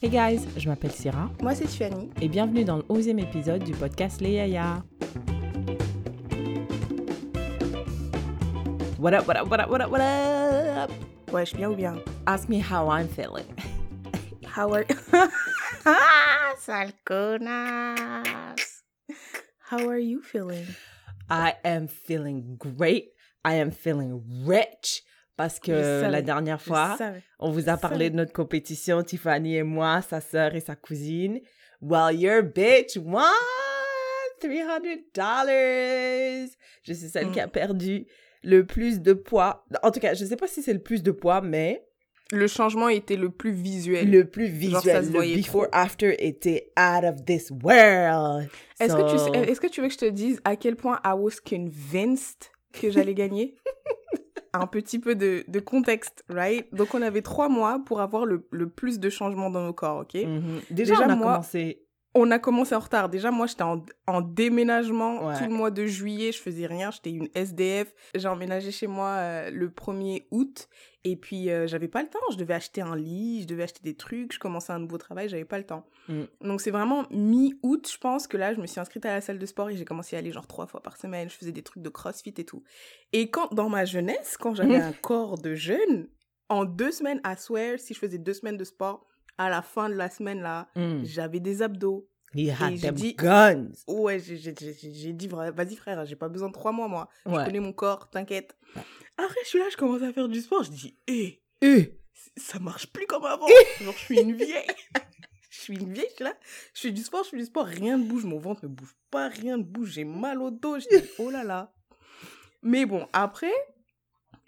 Hey guys, je m'appelle Syrah Moi, c'est Tiffany. et bienvenue dans le 11e épisode du podcast Les Yaya. What up, what up, what up, what up, what up? Wesh, bien ou bien? Ask me how I'm feeling. How are... ah, sale connasse How are you feeling? I am feeling great. I am feeling rich. Parce que la dernière fois, on vous a parlé de notre compétition, Tiffany et moi, sa sœur et sa cousine. Well, your bitch won $300. Je suis celle Mm. qui a perdu le plus de poids. En tout cas, je sais pas si c'est le plus de poids, mais Le changement était le plus visuel. le plus Genre, visuel. se le before trop. after était out of this world. Est-ce que, tu So- sais- est-ce que tu veux que je te dise à quel point I was convinced que j'allais gagner? Un petit peu de, de contexte, right? Donc, on avait trois mois pour avoir le, le plus de changements dans nos corps, ok? Mhm. Déjà, Déjà, on a moi- commencé. On a commencé en retard. Déjà, moi, j'étais en, en déménagement Ouais. tout le mois de juillet. Je faisais rien. J'étais une SDF. J'ai emménagé chez moi euh, le 1er août. Et puis, euh, j'avais pas le temps. Je devais acheter un lit, je devais acheter des trucs. Je commençais un nouveau travail. J'avais pas le temps. Mm. Donc, c'est vraiment mi-août, je pense, que là, je me suis inscrite à la salle de sport et j'ai commencé à aller genre trois fois par semaine. Je faisais des trucs de crossfit et tout. Et quand, dans ma jeunesse, quand j'avais un corps de jeune, en deux semaines, à swear, si je faisais deux semaines de sport, à la fin de la semaine, là, Mm. j'avais des abdos. He had them dit- guns. Ouais, j'ai- dit, vas-y frère, j'ai pas besoin de trois mois, moi. Je connais mon corps, t'inquiète. Après, je suis là, je commence à faire du sport. Je dis, hé, Eh. ça marche plus comme avant. Genre, je suis une vieille. je suis une vieille, je suis là. Je fais du sport, je fais du sport, rien ne bouge. Mon ventre ne bouge pas, rien ne bouge. J'ai mal au dos. Je dis, oh là là. Mais bon, après,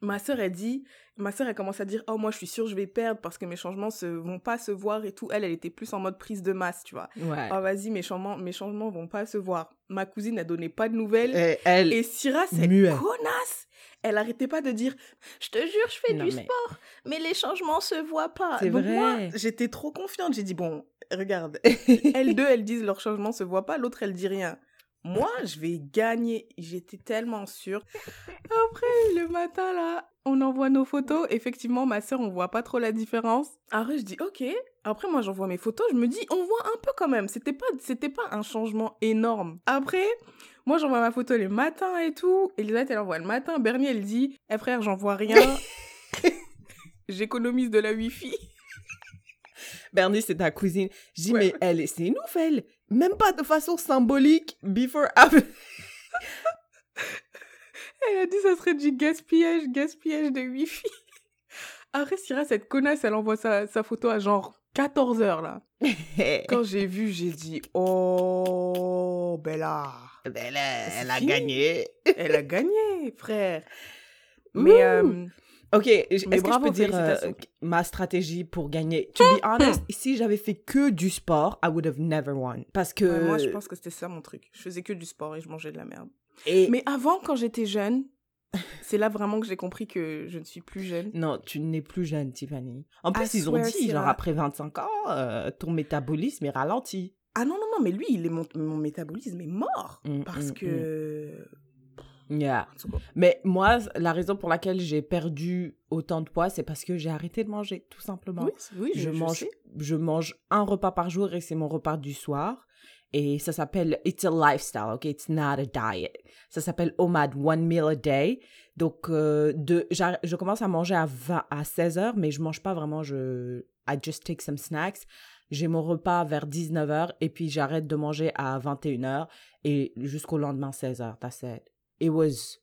ma sœur, elle dit, ma sœur, elle commence à dire, oh, moi, je suis sûre, je vais perdre parce que mes changements se, vont pas se voir et tout. Elle, elle était plus en mode prise de masse, tu vois. Ouais. Oh, vas-y, mes changements, mes changements vont pas se voir. Ma cousine n'a donné pas de nouvelles. Et elle. Et Syrah, cette muet. connasse, elle arrêtait pas de dire Je te jure, je fais Non, du mais- sport, mais les changements se voient pas. C'est Donc vrai. moi, j'étais trop confiante. J'ai dit Bon, regarde, elles deux, elles disent leurs changements se voient pas, l'autre, elle dit rien. Moi, je vais gagner. J'étais tellement sûre. Après, le matin, là, on envoie nos photos. Effectivement, ma sœur, on voit pas trop la différence. Après, je dis, ok. Après, moi, j'envoie mes photos. Je me dis, on voit un peu quand même. C'était pas, c'était pas un changement énorme. Après, moi, j'envoie ma photo les matins et tout. Elisabeth, elle envoie le matin. Bernie, elle dit, eh frère, j'en vois rien. J'économise de la wifi. Bernice, c'est ta cousine. Je dis, Ouais. mais elle, est- c'est une nouvelle. Même pas de façon symbolique. Before, after. Elle a dit ça serait du gaspillage, gaspillage de wifi. Après, Syrah, cette connasse, elle envoie sa, sa photo à genre 14h là. Quand j'ai vu, j'ai dit Oh, Bella. C'est elle a gagné. Elle a gagné, frère. Mais euh, Ok, est-ce que je peux dire euh, ma stratégie pour gagner? To be honest, si j'avais fait que du sport, I would have never won. Parce que... ouais, moi, je pense que c'était ça mon truc. Je faisais que du sport et je mangeais de la merde. Et... Mais avant, quand j'étais jeune, c'est là vraiment que j'ai compris que je ne suis plus jeune. Non, tu n'es plus jeune, Tiffany. En plus, I ils ont dit, genre, après 25 ans, euh, ton métabolisme est ralenti. Ah non, non, non, mais lui, il est mon, mon métabolisme est mort. Mm, parce mm, que. Yeah. Mais moi, la raison pour laquelle j'ai perdu autant de poids, c'est parce que j'ai arrêté de manger, tout simplement. Oui, oui, je, mange, je mange un repas par jour et c'est mon repas du soir. Et ça s'appelle It's a lifestyle, ok? It's not a diet. Ça s'appelle OMAD, one meal a day. Donc, euh, de, je commence à manger à, 20, à 16 heures, mais je mange pas vraiment. Je, I just take some snacks. J'ai mon repas vers 19 heures et puis j'arrête de manger à 21 heures et jusqu'au lendemain 16 heures. That's it. It was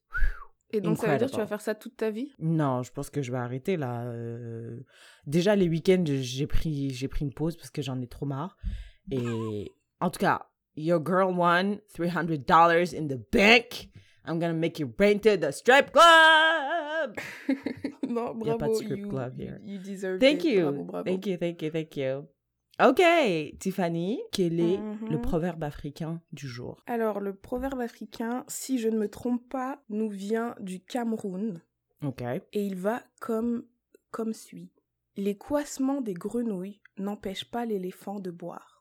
Et donc, ça veut dire que tu vas faire ça toute ta vie? Non, je pense que je vais arrêter là. Euh, Déjà les week-ends, j'ai pris j'ai pris une pause parce que j'en ai trop marre. Et en tout cas, your girl won $300 in the bank. I'm gonna make you rent to the strip club. Non, Y a bravo. pas de strip you, club here. you deserve Thank it. you. Bravo, bravo. Thank you, thank you, thank you. Ok, Tiffany, quel est le Mhm. proverbe africain du jour? Alors, le proverbe africain, si je ne me trompe pas, nous vient du Cameroun. Ok. Et il va comme, comme suit. Les coassements des grenouilles n'empêchent pas l'éléphant de boire.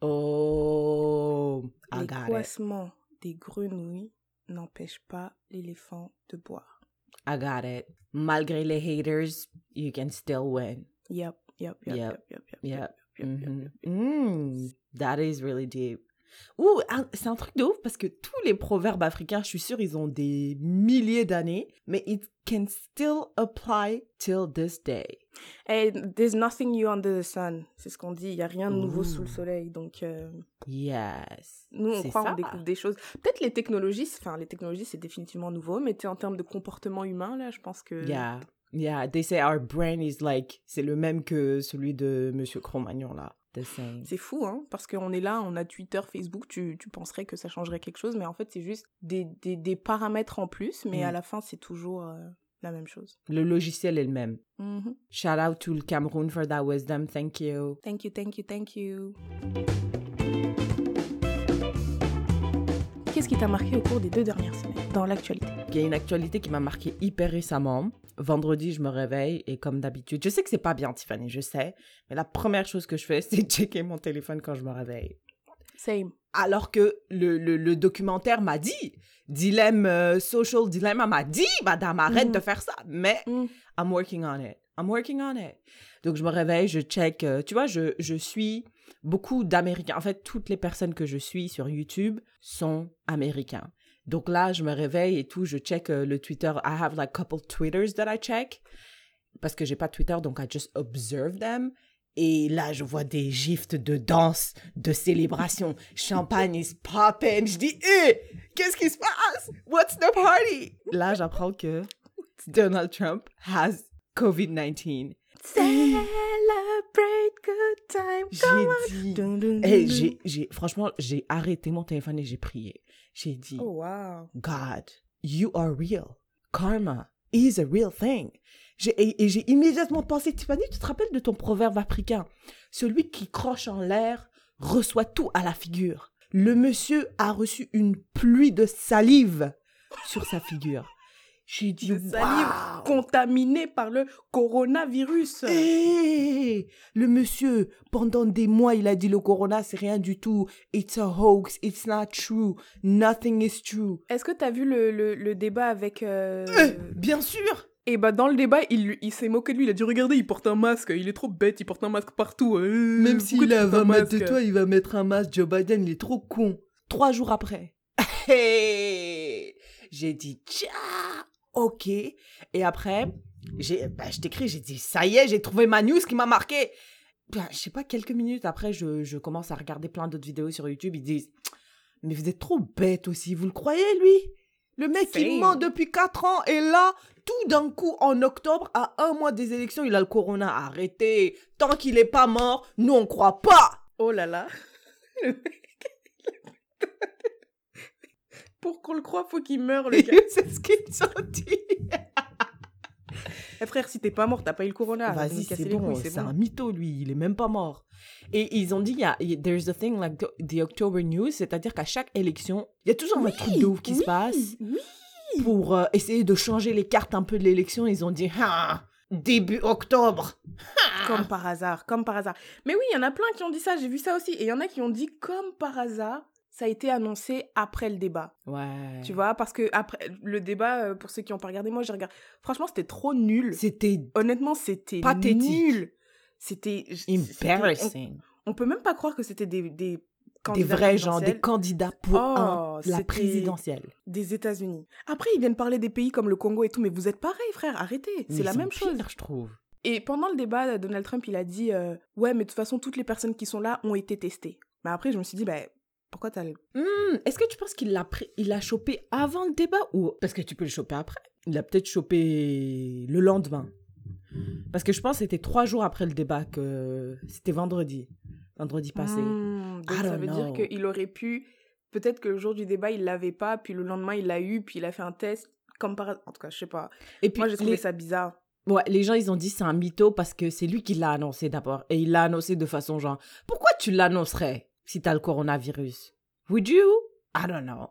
Oh, I Les got it. coassements des grenouilles n'empêchent pas l'éléphant de boire. I got it. Malgré les haters, you can still win. Yep, yep, yep, Yep. yep. Mm, that is really deep. Ouh, c'est un truc de ouf parce que tous les proverbes africains, je suis sûre, ils ont des milliers d'années, mais it can still apply till this day. Et there's nothing new under the sun. C'est ce qu'on dit. Il n'y a rien de nouveau sous le soleil. Donc, euh, Yes. nous, on croit qu'on découvre des choses. Peut-être les technologies, enfin, les technologies, c'est définitivement nouveau, mais en termes de comportement humain, là, je pense que. Yeah. Yeah, they say our brain is like, c'est le même que celui de Monsieur Cro-Magnon là. The same. C'est fou, hein, parce qu'on est là, on a Twitter, Facebook, tu, tu penserais que ça changerait quelque chose, mais en fait, c'est juste des, des, des paramètres en plus, mais Mm. à la fin, c'est toujours euh, la même chose. Le logiciel est le même. Mhm. Shout out to le Cameroun for that wisdom. Thank you. Thank you, thank you, thank you. Qu'est-ce qui t'a marqué au cours des deux dernières semaines dans l'actualité? Il y a une actualité qui m'a marqué hyper récemment. Vendredi, je me réveille et comme d'habitude, je sais que c'est pas bien, Tiffany, je sais, mais la première chose que je fais, c'est checker mon téléphone quand je me réveille. Same. Alors que le, le, le documentaire m'a dit, Dilemme euh, Social Dilemma m'a dit, madame, arrête Mm. de faire ça. Mais Mm. I'm working on it. I'm working on it. Donc, je me réveille, je check. euh, tu vois, je, je suis beaucoup d'Américains. En fait, toutes les personnes que je suis sur YouTube sont Américains. Donc là, je me réveille et tout, je check euh, le Twitter. I have like couple Twitters that I check. Parce que j'ai pas Twitter, donc I just observe them. Et là, je vois des gifs de danse, de célébration. Champagne is popping. Je dis, hé, qu'est-ce qui se passe? What's the party? Là, j'apprends que Donald Trump has COVID-19. Celebrate good time. J'ai dit, franchement, j'ai arrêté mon téléphone et j'ai prié. J'ai dit. Oh, wow. God, you are real. Karma is a real thing. Et, et j'ai immédiatement pensé, Tiffany, tu te rappelles de ton proverbe africain? Celui qui croche en l'air reçoit tout à la figure. Le monsieur a reçu une pluie de salive sur sa figure. J'ai dit, De salive Waouh Contaminé par le coronavirus. Hé Le monsieur, pendant des mois, il a dit le corona, c'est rien du tout. It's a hoax. It's not true. Nothing is true. Est-ce que t'as vu le, le, le débat avec... euh, Euh, bien sûr Et bah dans le débat, il, s'est moqué de lui. Il a dit regardez, il porte un masque. Il est trop bête, il porte un masque partout. Euh, Même s'il a portes un 20 mètres de toi, il va mettre un masque. Joe Biden, il est trop con. Trois jours après. Hey j'ai dit, tcha, ok. Et après, j'ai, bah, je t'écris, j'ai dit, ça y est, j'ai trouvé ma news qui m'a marqué. Bah, je sais pas, quelques minutes après, je, je commence à regarder plein d'autres vidéos sur YouTube. Ils disent, mais vous êtes trop bête aussi, vous le croyez, lui? Le mec, il ment depuis 4 ans et là, tout d'un coup, en octobre, à un mois des élections, il a le corona. Arrêtez. Tant qu'il est pas mort, nous, on croit pas. Oh là là. Le mec- Pour qu'on le croie, faut qu'il meure, le gars. C'est ce qu'ils ont dit. Eh, frère, si t'es pas mort, t'as pas eu le corona. Vas-y, c'est bon, c'est un mytho, lui, il est même pas mort. Et ils ont dit, il y a, there's a thing like the, the October News, c'est-à-dire qu'à chaque élection, il y a toujours un truc de ouf qui se passe. Oui. Pour euh, essayer de changer les cartes un peu de l'élection, ils ont dit, ah, début octobre. Comme par hasard, comme par hasard. Mais oui, il y en a plein qui ont dit ça, j'ai vu ça aussi. Et il y en a qui ont dit comme par hasard, ça a été annoncé après le débat. Ouais. Tu vois, parce que après le débat, euh, pour ceux qui ont pas regardé, moi j'ai regardé. Franchement, c'était trop nul. C'était Honnêtement, c'était Pathétique. nul. C'était c'était- embarrassing. On, on peut même pas croire que c'était des, des Des vrais gens, des candidats pour Oh, un- la présidentielle. des États-Unis. Après, ils viennent parler des pays comme le Congo et tout, mais vous êtes pareil, frère, arrêtez. C'est la même chose. je trouve. Et pendant le débat, Donald Trump, il a dit euh, Ouais, mais de toute façon, toutes les personnes qui sont là ont été testées. Mais après, je me suis dit bah, Pourquoi t'as. le- Hmm, Est-ce que tu penses qu'il l'a pris, il l'a chopé avant le débat ou parce que tu peux le choper après Il l'a peut-être chopé le lendemain. Parce que je pense que c'était trois jours après le débat que c'était vendredi, vendredi passé. Hmm, donc I ça don't veut know. dire qu'il aurait pu. Peut-être que le jour du débat, il l'avait pas, puis le lendemain, il l'a eu, puis il a fait un test. Comme par. En tout cas, je sais pas. Et puis Moi, j'ai trouvé les, ça bizarre. ouais, les gens ils ont dit c'est un mytho parce que c'est lui qui l'a annoncé d'abord et il l'a annoncé de façon genre pourquoi tu l'annoncerais si t'as le coronavirus? Would you? I don't know.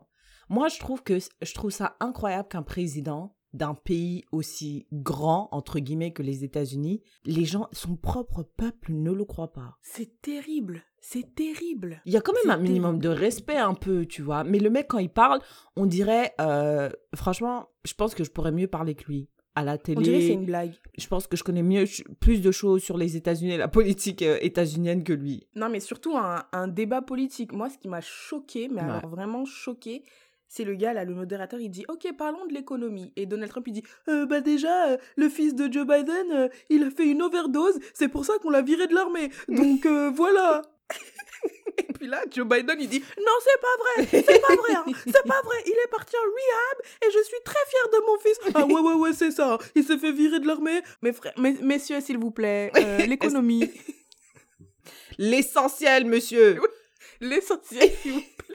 Moi je trouve que je trouve ça incroyable qu'un président d'un pays aussi grand entre guillemets que les États-Unis, les gens son propre peuple ne le croit pas. C'est terrible. C'est terrible. Il y a quand même un minimum de respect un peu, tu vois. Mais le mec, quand il parle, on dirait, euh, franchement, je pense que je pourrais mieux parler que lui. à la télé. On dirait que c'est une blague. Je pense que je connais mieux, plus de choses sur les États-Unis et la politique euh, états-unienne que lui. Non, mais surtout un, un débat politique. Moi, ce qui m'a choqué, mais Ouais. alors vraiment choqué, c'est le gars là, le modérateur, il dit Ok, parlons de l'économie. Et Donald Trump, il dit Euh, Bah, déjà, euh, le fils de Joe Biden, euh, il a fait une overdose, c'est pour ça qu'on l'a viré de l'armée. Donc voilà. Et puis là, Joe Biden, il dit Non, c'est pas vrai, c'est pas vrai, hein, c'est pas vrai. Il est parti en rehab et je suis très fière de mon fils. Ah ouais, ouais, ouais, c'est ça. Il s'est fait virer de l'armée. Mes frères, mes- messieurs, s'il vous plaît, l'économie. L'essentiel, monsieur L'essentiel, s'il vous plaît.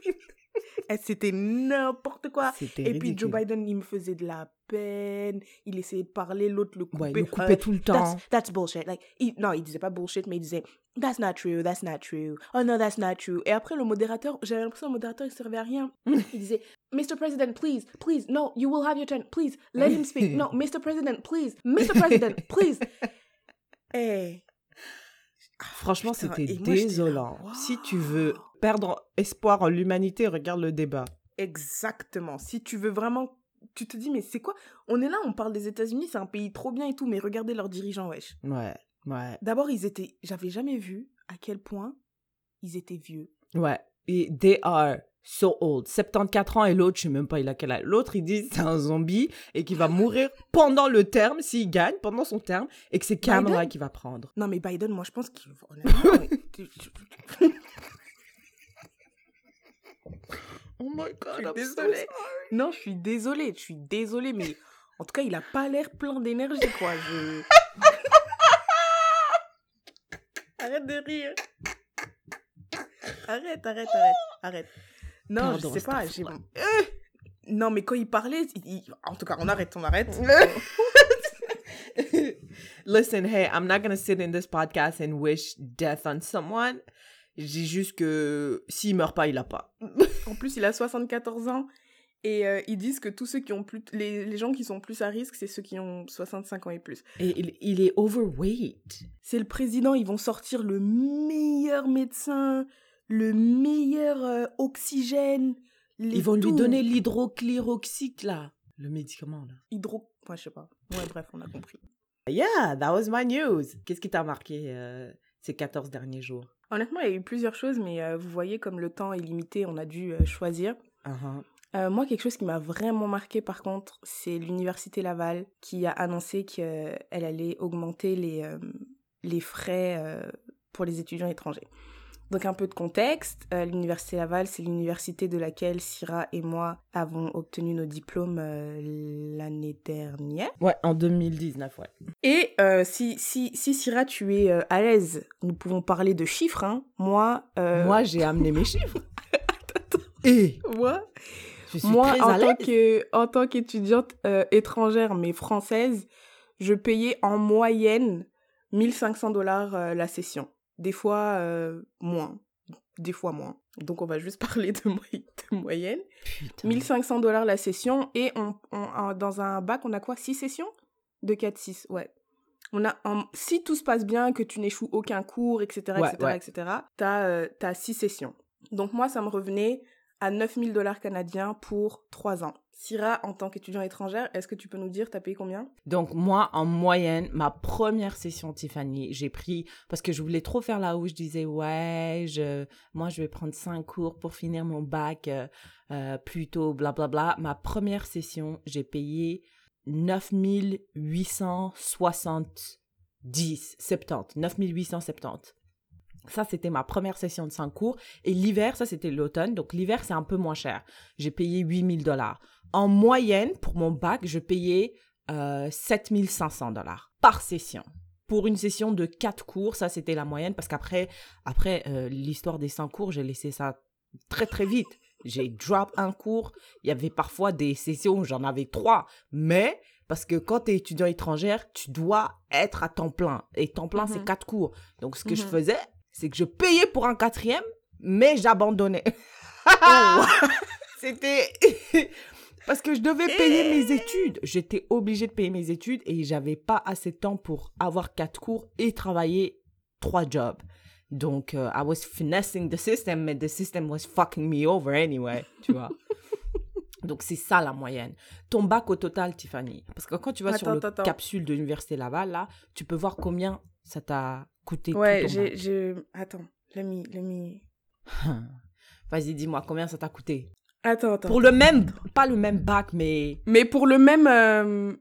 Eh, C'était n'importe quoi. Et puis Joe. Biden, il me faisait de la peine. Il essayait de parler, l'autre le coupait. Ouais, il le coupait Euh, tout le That's, temps. that's bullshit. Like, il- non, il disait pas bullshit, mais il disait That's not true, that's not true. Oh no, that's not true. Et après, le modérateur, j'avais l'impression que le modérateur, il servait à rien. il disait Mr. President, please, please, no, you will have your turn. Please, let him speak. No, Mr. President, please, Mr. President, please. Eh. Franchement, c'était moi, désolant. Si tu veux perdre espoir en l'humanité, regarde le débat. Exactement. Si tu veux vraiment. Tu te dis, mais c'est quoi? On est là, on parle des États-Unis, c'est un pays trop bien et tout, mais regardez leurs dirigeants, wesh. Ouais, ouais, D'abord, ils étaient. J'avais jamais vu à quel point ils étaient vieux. ouais. Et they are so old. 74 ans et l'autre, je sais même pas il a quel âge. L'autre, il dit c'est un zombie et qu'il va mourir pendant le terme, s'il gagne, pendant son terme, et que c'est Kamala qui va prendre. Non, mais Biden, moi, je pense qu'il. Oh my god, suis I'm so désolée. non, je suis désolée, je suis désolée, mais en tout cas, il a pas l'air plein d'énergie, quoi. Je... arrête de rire. Arrête, arrête, arrête, arrête. Non, Pardon, je sais pas. j'ai-. Euh, Non, mais quand il parlait, il- en tout cas, on arrête, on arrête. Listen, hey, I'm not gonna sit in this podcast and wish death on someone. Dis juste que s'il meurt pas, il a pas. En plus, il a 74 ans. Et euh, ils disent que tous ceux qui ont plus. Les, les gens qui sont plus à risque, c'est ceux qui ont 65 ans et plus. Et il, il est overweight. C'est le président, ils vont sortir le meilleur médecin, le meilleur euh, oxygène. les Ils vont lui tout. donner l'hydrochloroxique, là. Le médicament, là. Hydro. Enfin, je sais pas. Ouais, bref, on a compris. Yeah, that was my news. Qu'est-ce qui t'a marqué euh, ces 14 derniers jours? Honnêtement, il y a eu plusieurs choses, mais euh, vous voyez, comme le temps est limité, on a dû euh, choisir. Uh-huh. Euh, moi, quelque chose qui m'a vraiment marqué, par contre, c'est l'Université Laval qui a annoncé qu'elle allait augmenter les, euh, les frais euh, pour les étudiants étrangers. Donc, un peu de contexte. euh, L'Université Laval, c'est l'université de laquelle Syrah et moi avons obtenu nos diplômes euh, l'année dernière. Ouais, en 2019, ouais. Et euh, si, si, si Syrah, tu es à l'aise, nous pouvons parler de chiffres. Hein. Moi, Moi, j'ai amené mes chiffres. Et moi, je suis Moi, très en à tant, que, en tant qu'étudiante étrangère, mais française, je payais en moyenne 1500 dollars la session. Des fois, euh, moins. Des fois moins. Donc, on va juste parler de, moy- de moyenne. Putain. 1500 dollars la session. Et on, on- dans un bac, on a quoi? 6 sessions? De 4-6, ouais. On a un- si tout se passe bien, que tu n'échoues aucun cours, etc., Ouais, etc., ouais. etc., t'as euh, t'as 6 sessions. Donc moi, ça me revenait à 9000 dollars canadiens pour 3 ans. Syrah, en tant qu'étudiant étrangère, est-ce que tu peux nous dire, t'as payé combien? Donc, moi, en moyenne, ma première session Tiffany, j'ai pris, parce que je voulais trop faire là où je disais, ouais, je, moi, je vais prendre cinq cours pour finir mon bac euh, euh, plus tôt, blablabla. Ma première session, j'ai payé 9870, 70, 9870. Ça, c'était ma première session de 5 cours. Et l'hiver, ça, c'était l'automne. Donc, l'hiver, c'est un peu moins cher. J'ai payé 8000 dollars. En moyenne, pour mon bac, je payais euh, 7500 dollars par session. Pour une session de 4 cours, ça, c'était la moyenne. Parce qu'après, après, euh, l'histoire des 5 cours, j'ai laissé ça très, très vite. J'ai drop un cours. Il y avait parfois des sessions où j'en avais 3. Mais parce que quand tu es étudiant étrangère, tu dois être à temps plein. Et temps plein, c'est Mhm. 4 cours. Donc, ce que je Mhm. faisais, c'est que je payais pour un quatrième, mais j'abandonnais. C'était... Parce que je devais payer mes études. J'étais obligée de payer mes études et j'avais pas assez de temps pour avoir quatre cours et travailler trois jobs. Donc, euh, I was finessing the system, mais the system was fucking me over anyway, tu vois. Donc, c'est ça la moyenne. Ton bac au total, Tiffany. Parce que quand tu vas sur le attends. capsule de l'Université Laval, là, tu peux voir combien ça t'a coûté. Ouais, j'ai, j'ai... Attends, let me, let me... Vas-y, dis-moi, combien ça t'a coûté? Attends, attends. Pour le même, pas le même bac, mais Mais pour le même... euh,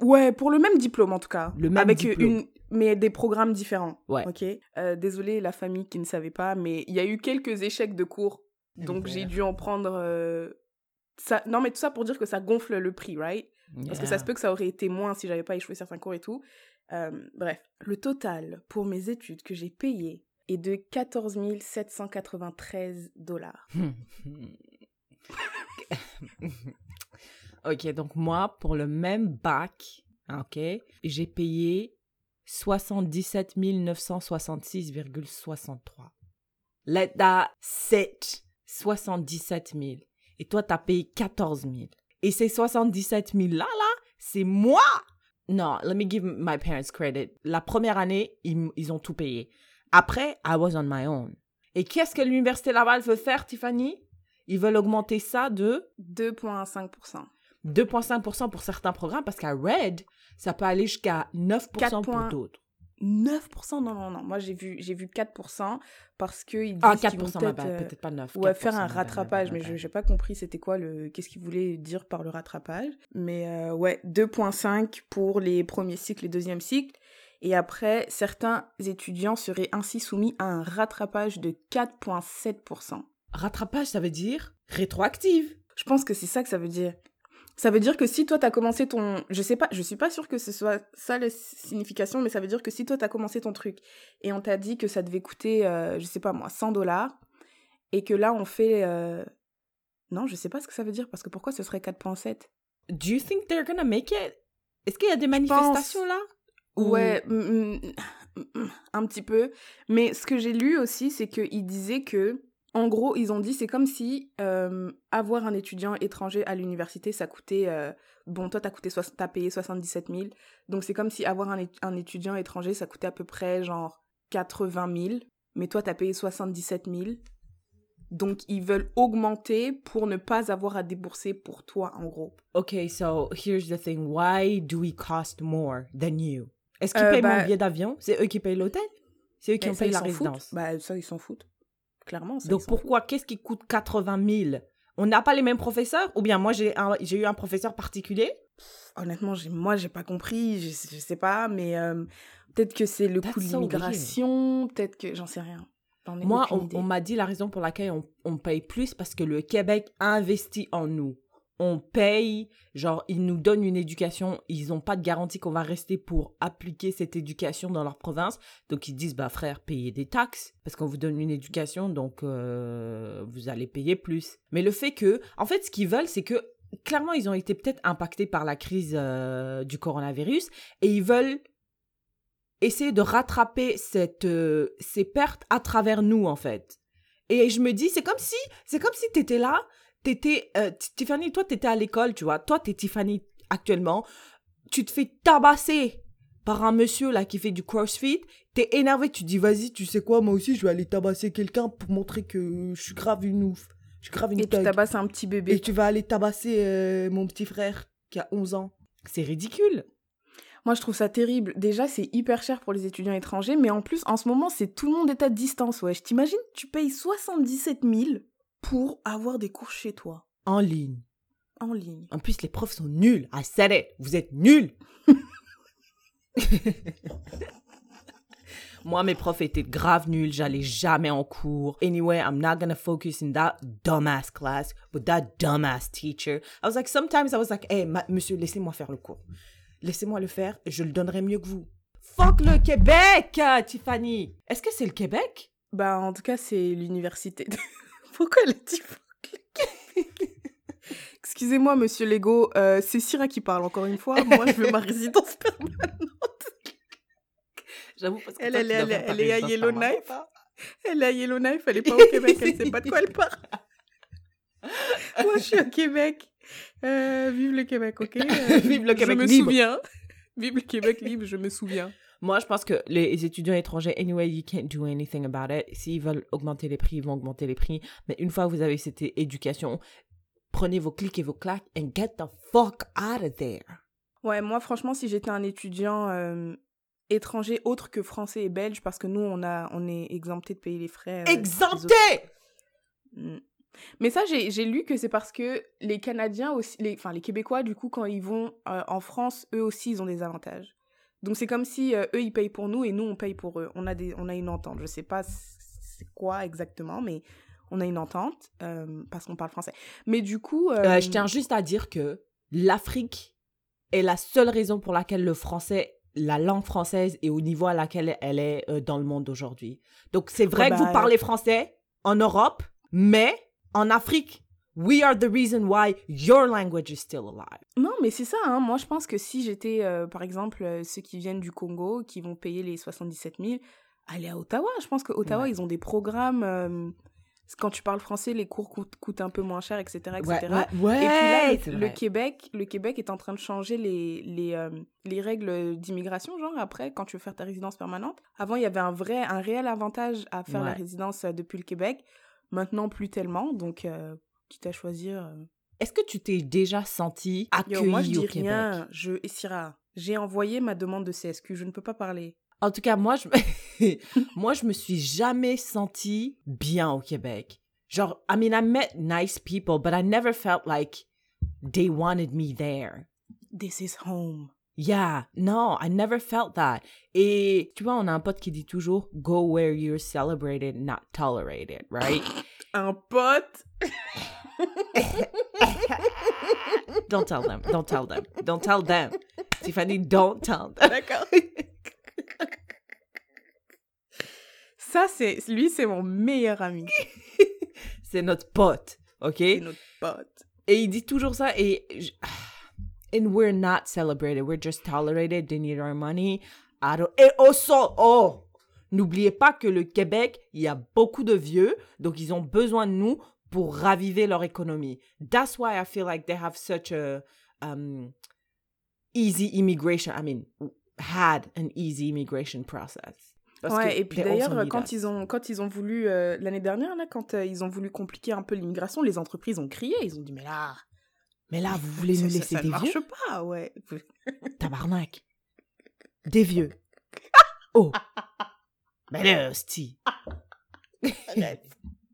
Ouais, pour le même diplôme, en tout cas. Le même Avec diplôme. une... Mais des programmes différents. Ouais. Ok? Euh, désolée, la famille qui ne savait pas, mais il y a eu quelques échecs de cours. Donc, j'ai dû en prendre... euh, Ça... Non, mais tout ça pour dire que ça gonfle le prix, right? Parce que ça se peut que ça aurait été moins si j'avais pas échoué certains cours et tout. Euh, bref, le total pour mes études que j'ai payées est de 14 793 dollars. ok, donc moi, pour le même bac, ok, j'ai payé 77 966,63. Let that sit. 77 000. Et toi, t'as payé 14 000. Et ces 77 000 là, là, c'est moi. Non, let me give my parents credit. La première année, ils, ont tout payé. Après, I was on my own. Et qu'est-ce que l'Université Laval veut faire, Tiffany? Ils veulent augmenter ça de 2,5%. 2,5% pour certains programmes parce qu'à Red, ça peut aller jusqu'à 9% pour 4 d'autres. 9% Non, non, non. Moi, j'ai vu, j'ai vu 4% parce qu'ils disent Ah, qu'ils vont 4%, ma peut-être, euh, peut-être pas 9. Ouais, 4%, faire un rattrapage, ma mais je n'ai pas compris c'était quoi le, qu'est-ce qu'ils voulaient dire par le rattrapage. Mais euh, ouais, 2.5 pour les premiers cycles et deuxième cycle. Et après, certains étudiants seraient ainsi soumis à un rattrapage de 4.7%. bad. Rattrapage, ça veut dire rétroactive. Je pense que c'est ça que ça veut dire. Ça veut dire que si toi, tu as commencé ton... Je sais pas, je suis pas sûre que ce soit ça la signification, mais ça veut dire que si toi, tu as commencé ton truc et on t'a dit que ça devait coûter, euh, je sais pas moi, 100 dollars, et que là, on fait... euh, Non, je sais pas ce que ça veut dire, parce que pourquoi ce serait 4.7 Do you think they're gonna make it? Est-ce qu'il y a des manifestations là? Ou- Ouais, mm, mm, mm, un petit peu. Mais ce que j'ai lu aussi, c'est qu'ils disaient que, en gros, ils ont dit c'est comme si euh, avoir un étudiant étranger à l'université, ça coûtait. euh, bon, toi, t'as coûté soix- t'as payé 77 000. Donc, c'est comme si avoir un, étudiant étranger, ça coûtait à peu près genre 80 000. Mais toi, t'as payé 77 000. Donc, ils veulent augmenter pour ne pas avoir à débourser pour toi, en gros. Okay, so here's the thing. Why do we cost more than you? Est-ce qu'ils Euh, payent bah- mon billet d'avion? C'est eux qui payent l'hôtel? C'est eux qui Mais ont payé la foutent. résidence. Bah, ça, ils s'en foutent. Clairement, Donc pourquoi, qu'est-ce qui coûte 80 000? On n'a pas les mêmes professeurs? Ou bien moi, j'ai eu un professeur particulier? Honnêtement, moi, j'ai pas compris, je, je sais pas, mais euh, peut-être que c'est le That's coût de l'immigration, peut-être que j'en sais rien. Moi, on m'a dit la raison pour laquelle on, on paye plus parce que le Québec investit en nous. On paye, genre, ils nous donnent une éducation, ils n'ont pas de garantie qu'on va rester pour appliquer cette éducation dans leur province. Donc, ils disent, bah, frère, payez des taxes parce qu'on vous donne une éducation, donc euh, vous allez payer plus. Mais le fait que, en fait, ce qu'ils veulent, c'est que, clairement, ils ont été peut-être impactés par la crise euh, du coronavirus et ils veulent essayer de rattraper cette, euh, ces pertes à travers nous, en fait. Et je me dis, c'est comme si, c'est comme si t'étais là, t'étais, euh, Tiffany, toi, t'étais à l'école, tu vois. Toi, t'es Tiffany actuellement. Tu te fais tabasser par un monsieur, là, qui fait du crossfit. T'es énervé, tu dis, vas-y, tu sais quoi, moi aussi, je vais aller tabasser quelqu'un pour montrer que je suis grave une ouf. Je suis grave une Et tu tabasses un petit bébé. Et tu vas aller tabasser euh, mon petit frère qui a 11 ans. C'est ridicule. Moi, je trouve ça terrible. Déjà, c'est hyper cher pour les étudiants étrangers, mais en plus, en ce moment, c'est tout le monde est à distance, ouais. Je t'imagine, tu payes 77 000 pour avoir des cours chez toi, En ligne. en ligne. En plus, les profs sont nuls. I said it. Vous êtes nuls. Moi, mes profs étaient grave nuls. J'allais jamais en cours. Anyway, I'm not gonna focus in that dumbass class with that dumbass teacher. I was like, sometimes I was like, hey, ma- monsieur, laissez-moi faire le cours. Laissez-moi le faire. Je le donnerai mieux que vous. Fuck le Québec, euh, Tiffany. Est-ce que c'est le Québec? Bah, en tout cas, c'est l'université. Pourquoi elle a dit Excusez-moi, monsieur Lego, euh, c'est Syrah qui parle encore une fois. Moi, je veux ma résidence permanente. J'avoue, parce que Elle, toi, elle, elle, elle est à Yellowknife. permanente. Elle est à Yellowknife, elle est pas au Québec, elle sait pas de quoi elle parle. Moi, je suis au Québec. Euh, vive le Québec, ok? Euh, Vive le Québec Je me libre. souviens. Vive le Québec libre, je me souviens. Moi, je pense que les étudiants étrangers, anyway, you can't do anything about it. S'ils veulent augmenter les prix, ils vont augmenter les prix. Mais une fois que vous avez cette éducation, prenez vos clics et vos claques and get the fuck out of there. Ouais, moi, franchement, si j'étais un étudiant euh, étranger autre que français et belge, parce que nous, on, a, on est exempté de payer les frais. euh, Exempté Mm. Mais ça, j'ai j'ai lu que c'est parce que les Canadiens aussi, les, enfin les Québécois, du coup, quand ils vont euh, en France, eux aussi, ils ont des avantages. Donc c'est comme si euh, eux, ils payent pour nous et nous, on paye pour eux. On a, des, on a une entente. Je sais pas c'est quoi exactement, mais on a une entente euh, parce qu'on parle français. Mais du coup... euh, je tiens juste à dire que l'Afrique est la seule raison pour laquelle le français, la langue française est au niveau à laquelle elle est dans le monde aujourd'hui. Donc c'est vrai que bah, vous parlez français en Europe, mais en Afrique, we are the reason why your language is still alive. Non, mais c'est ça. Hein. Moi, je pense que si j'étais, euh, par exemple, euh, ceux qui viennent du Congo, qui vont payer les 77 000, aller à Ottawa. Je pense qu'Ottawa, Ouais. ils ont des programmes. euh, quand tu parles français, les cours coûtent, coûtent un peu moins cher, etc. etc. ouais, Et puis là, le- le. Québec, le Québec est en train de changer les, les, euh, les règles d'immigration, genre après, quand tu veux faire ta résidence permanente. Avant, il y avait un vrai, un réel avantage à faire la Ouais. résidence euh, depuis le Québec. Maintenant, plus tellement. Donc, quitte à choisir. euh, Est-ce que tu t'es déjà senti accueilli Yo, moi, je dis au Québec? rien. Je, Essira, j'ai envoyé ma demande de CSQ. Je ne peux pas parler. En tout cas, moi, je, moi, je me suis jamais sentie bien au Québec. Genre, I mean, I met nice people, but I never felt like they wanted me there. This is home. Yeah, no, I never felt that. Et tu vois, on a un pote qui dit toujours, go where you're celebrated, not tolerated, right? Un pote? don't tell them, don't tell them, don't tell them. Tiffany, don't tell them. D'accord. Ça, c'est lui, c'est mon meilleur ami. C'est notre pote, ok? C'est notre pote. Et il dit toujours ça et je- and we're not celebrated, we're just tolerated, they need our money. I don't- Et also, oh, n'oubliez pas que le Québec, il y a beaucoup de vieux, donc ils ont besoin de nous pour raviver leur économie. That's why I feel like they have such a um, easy immigration. I mean, had an easy immigration process. Parce ouais, et puis d'ailleurs, quand ils ont quand ils ont voulu euh, l'année dernière là, quand euh, ils ont voulu compliquer un peu l'immigration, les entreprises ont crié, ils ont dit mais là, Mais là, vous voulez ça, nous ça- laisser ça des ne vieux? marche pas, ouais. Tabarnak. Des vieux. Oh. Mais là, hostie.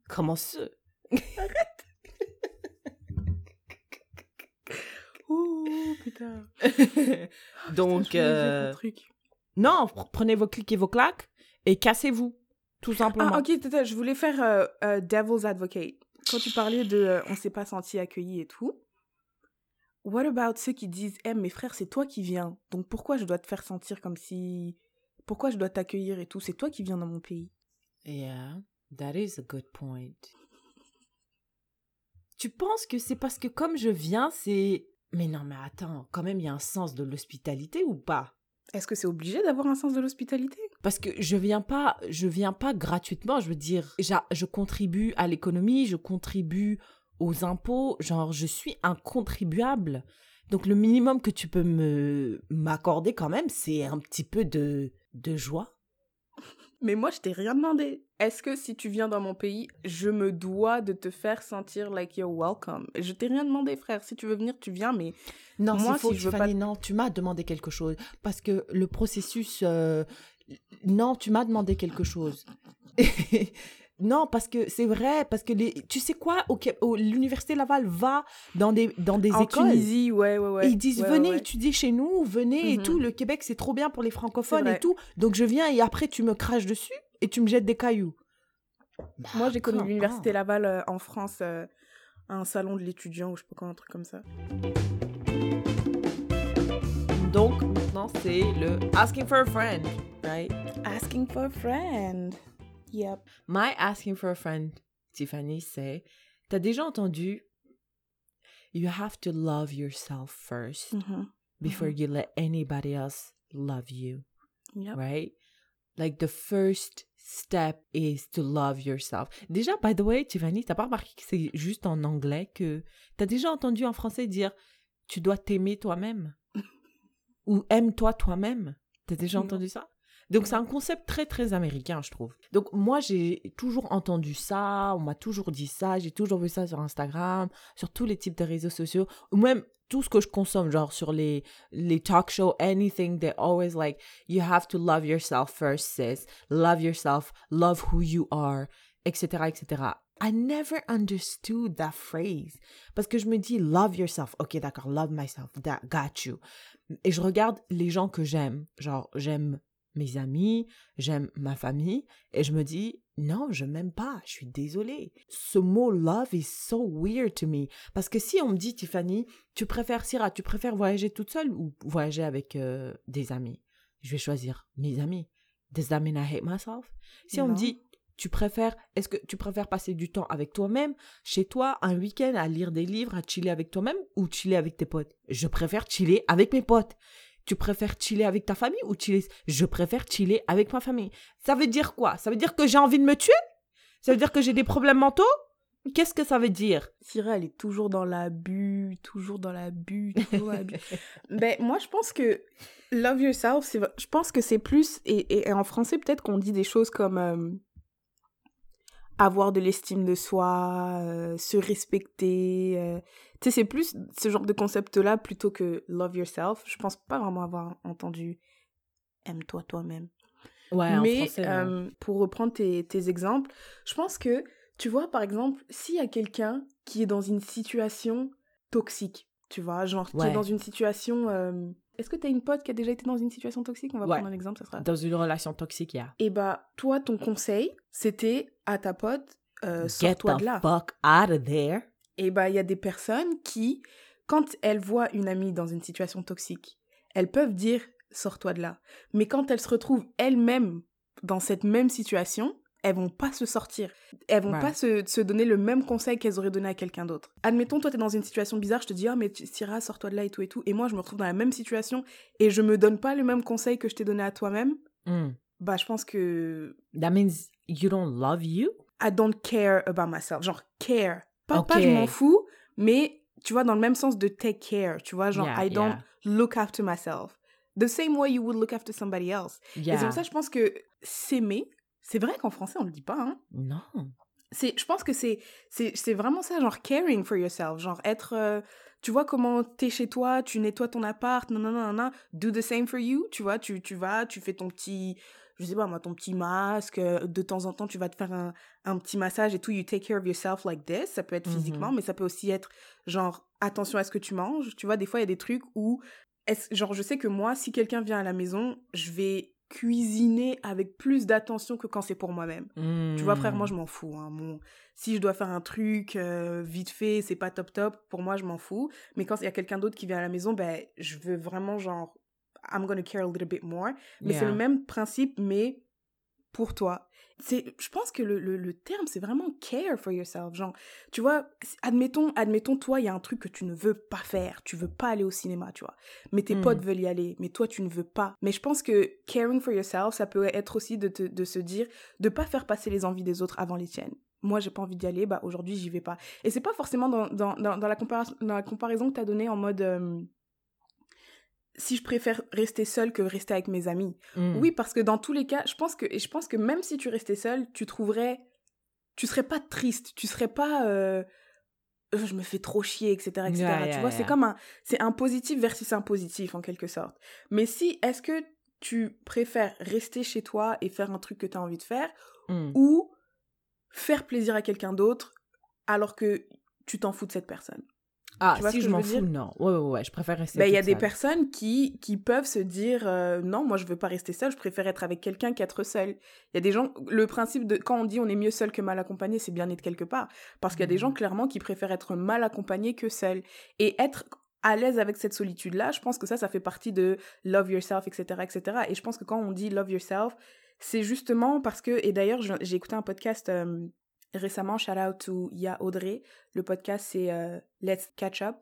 Comment ça? Oh putain. Donc, Putain, euh, truc. non, pr- prenez vos clics et vos claques et cassez-vous. Tout simplement. Ah, ok, je voulais faire euh, euh, Devil's Advocate. Quand tu parlais de on s'est pas senti accueilli et tout, what about ceux qui disent Eh, mes frères, c'est toi qui viens, donc pourquoi je dois te faire sentir comme si. Pourquoi je dois t'accueillir et tout? C'est toi qui viens dans mon pays. Yeah, that is a good point. Tu penses que c'est parce que comme je viens, c'est... Mais non, mais attends, quand même, il y a un sens de l'hospitalité ou pas? Est-ce que c'est obligé d'avoir un sens de l'hospitalité? Parce que je viens pas, je viens pas gratuitement. Je veux dire, je contribue à l'économie, je contribue aux impôts. Genre, je suis un contribuable. Donc, le minimum que tu peux me m'accorder quand même, c'est un petit peu de de joie. Mais moi, je t'ai rien demandé. Est-ce que si tu viens dans mon pays, je me dois de te faire sentir like you're welcome? Je t'ai rien demandé, frère. Si tu veux venir, tu viens, mais Non, Moi, c'est faux, si je veux Tiffany, non, tu m'as demandé quelque chose. Parce que le processus... euh, Non, tu m'as demandé quelque chose. non, parce que c'est vrai, parce que les... tu sais quoi, au Qué- au- l'Université Laval va dans des, dans des en écoles. Tunisie, ouais, ouais, ouais. et ils disent, Ouais, venez ouais. étudier chez nous, venez et Mhm. tout. Le Québec, c'est trop bien pour les francophones et tout. Donc je viens et après, tu me craches dessus et tu me jettes des cailloux. Moi, j'ai connu l'université. Laval euh, en France, euh, un salon de l'étudiant ou je sais pas quoi, un truc comme ça. Donc maintenant, c'est le asking for a friend, right? Asking for a friend. Yep. My asking for a friend, Tiffany, c'est T'as déjà entendu You have to love yourself first Mhm. before you let anybody else love you, Yep. right? Like the first step is to love yourself. Déjà, by the way, Tiffany, t'as pas remarqué que c'est juste en anglais que t'as déjà entendu en français dire tu dois t'aimer toi-même ou aime-toi toi-même. T'as déjà entendu ça? Donc c'est un concept très très américain, je trouve. Donc moi j'ai toujours entendu ça, on m'a toujours dit ça, j'ai toujours vu ça sur Instagram, sur tous les types de réseaux sociaux, même tout ce que je consomme, genre sur les, les talk shows, anything, they're always like, you have to love yourself first, sis. Love yourself, love who you are, etc., etc. I never understood that phrase. Parce que je me dis, love yourself. Ok, d'accord, love myself. That got you. Et je regarde les gens que j'aime. Genre, j'aime mes amis, j'aime ma famille. Et je me dis, non, je m'aime pas. Je suis désolée. Ce mot love is so weird to me. Parce que si on me dit, Tiffany, tu préfères, Syrah, tu préfères voyager toute seule ou voyager avec euh, des amis? Je vais choisir mes amis. Does that mean I hate myself? Si on me dit, tu préfères, est-ce que tu préfères passer du temps avec toi-même, chez toi, un week-end, à lire des livres, à chiller avec toi-même ou chiller avec tes potes? Je préfère chiller avec mes potes. Tu préfères chiller avec ta famille ou chiller Je préfère chiller avec ma famille. Ça veut dire quoi? Ça veut dire que j'ai envie de me tuer? Ça veut dire que j'ai des problèmes mentaux? Qu'est-ce que ça veut dire? Syrah, elle est toujours dans l'abus, toujours dans l'abus, toujours dans l'abus. ben, moi, je pense que love yourself, c'est, je pense que c'est plus, et, et- et en français, peut-être qu'on dit des choses comme euh, avoir de l'estime de soi, euh, se respecter. euh. tu sais, c'est plus ce genre de concept-là plutôt que love yourself. Je pense pas vraiment avoir entendu aime-toi toi-même. Ouais, en Mais ouais. euh, pour reprendre tes, tes exemples, je pense que, tu vois, par exemple, s'il y a quelqu'un qui est dans une situation toxique, tu vois, genre qui est dans une situation... Est-ce que tu as une pote qui a déjà été dans une situation toxique? On va Ouais. prendre un exemple, ça sera... Dans une relation toxique, il y a. Et bah, toi, ton conseil, c'était à ta pote, euh, sors-toi de là. fuck out of there. Et bah, il y a des personnes qui, quand elles voient une amie dans une situation toxique, elles peuvent dire sors-toi de là. Mais quand elles se retrouvent elles-mêmes dans cette même situation, elles vont pas se sortir. Elles vont Ouais. pas se, se donner le même conseil qu'elles auraient donné à quelqu'un d'autre. Admettons, toi, t'es dans une situation bizarre, je te dis, ah, mais tu- Syrah, sors-toi de là et tout et tout. Et moi, je me retrouve dans la même situation et je me donne pas le même conseil que je t'ai donné à toi-même. Mm. Bah, je pense que That means you don't love you? I don't care about myself. Genre, care. Pas, pas Ok. je m'en fous, mais tu vois, dans le même sens de take care. Tu vois, genre, Yeah, I don't yeah. look after myself. The same way you would look after somebody else. Et c'est pour ça, je pense que s'aimer, c'est vrai qu'en français, on le dit pas, hein. Non. C'est, je pense que c'est, c'est, c'est vraiment ça, genre caring for yourself. Genre être, euh, tu vois comment t'es chez toi, tu nettoies ton appart, non, non, non, non, do the same for you. Tu vois, tu, tu vas, tu fais ton petit, je sais pas moi, ton petit masque. euh, De temps en temps, tu vas te faire un, un petit massage et tout. You take care of yourself like this. Ça peut être Mhm. physiquement, mais ça peut aussi être genre attention à ce que tu manges. Tu vois, des fois, il y a des trucs où, genre, je sais que moi, si quelqu'un vient à la maison, je vais cuisiner avec plus d'attention que quand c'est pour moi-même. Tu vois, frère, moi, je m'en fous. Hein. Mon- Si je dois faire un truc euh, vite fait, c'est pas top top, pour moi, je m'en fous. Mais quand il y a quelqu'un d'autre qui vient à la maison, ben, je veux vraiment, genre, I'm gonna care a little bit more. Mais c'est le même principe, mais pour toi. C'est, je pense que le, le, le terme, c'est vraiment care for yourself. Genre, tu vois, admettons, admettons, toi, il y a un truc que tu ne veux pas faire. Tu veux pas aller au cinéma, tu vois. Mais tes Mm. potes veulent y aller, mais toi, tu ne veux pas. Mais je pense que caring for yourself, ça peut être aussi de, te- de se dire, de pas faire passer les envies des autres avant les tiennes. Moi, j'ai pas envie d'y aller, bah aujourd'hui, j'y vais pas. Et c'est pas forcément dans, dans, dans, dans la, comparaison, dans la comparaison que tu as donnée en mode. euh, si je préfère rester seule que rester avec mes amis. Mm. Oui, parce que dans tous les cas, je pense que, et je pense que même si tu restais seule, tu trouverais, tu serais pas triste, tu serais pas, euh, Euh, je me fais trop chier, etc., etc. Yeah, tu yeah, vois, c'est comme un, c'est un positif versus un positif en quelque sorte. Mais si, est-ce que tu préfères rester chez toi et faire un truc que tu as envie de faire, Mm. ou faire plaisir à quelqu'un d'autre alors que tu t'en fous de cette personne? Ah, tu vois si je m'en fous, non. Ouais, ouais, ouais, je préfère rester Ben, il y a des personnes qui, qui peuvent se dire euh, non, moi je veux pas rester seule, je préfère être avec quelqu'un qu'être seule. Il y a des gens, le principe de quand on dit on est mieux seul que mal accompagné, c'est bien être quelque part. Parce qu'il y a des Mhm. gens clairement qui préfèrent être mal accompagnés que seul. Et être à l'aise avec cette solitude-là, je pense que ça, ça fait partie de love yourself, etc., etc. Et je pense que quand on dit love yourself, c'est justement parce que, et d'ailleurs, j'ai écouté un podcast euh, récemment, shout out to Ya Audrey. Le podcast, c'est euh, Let's Catch Up.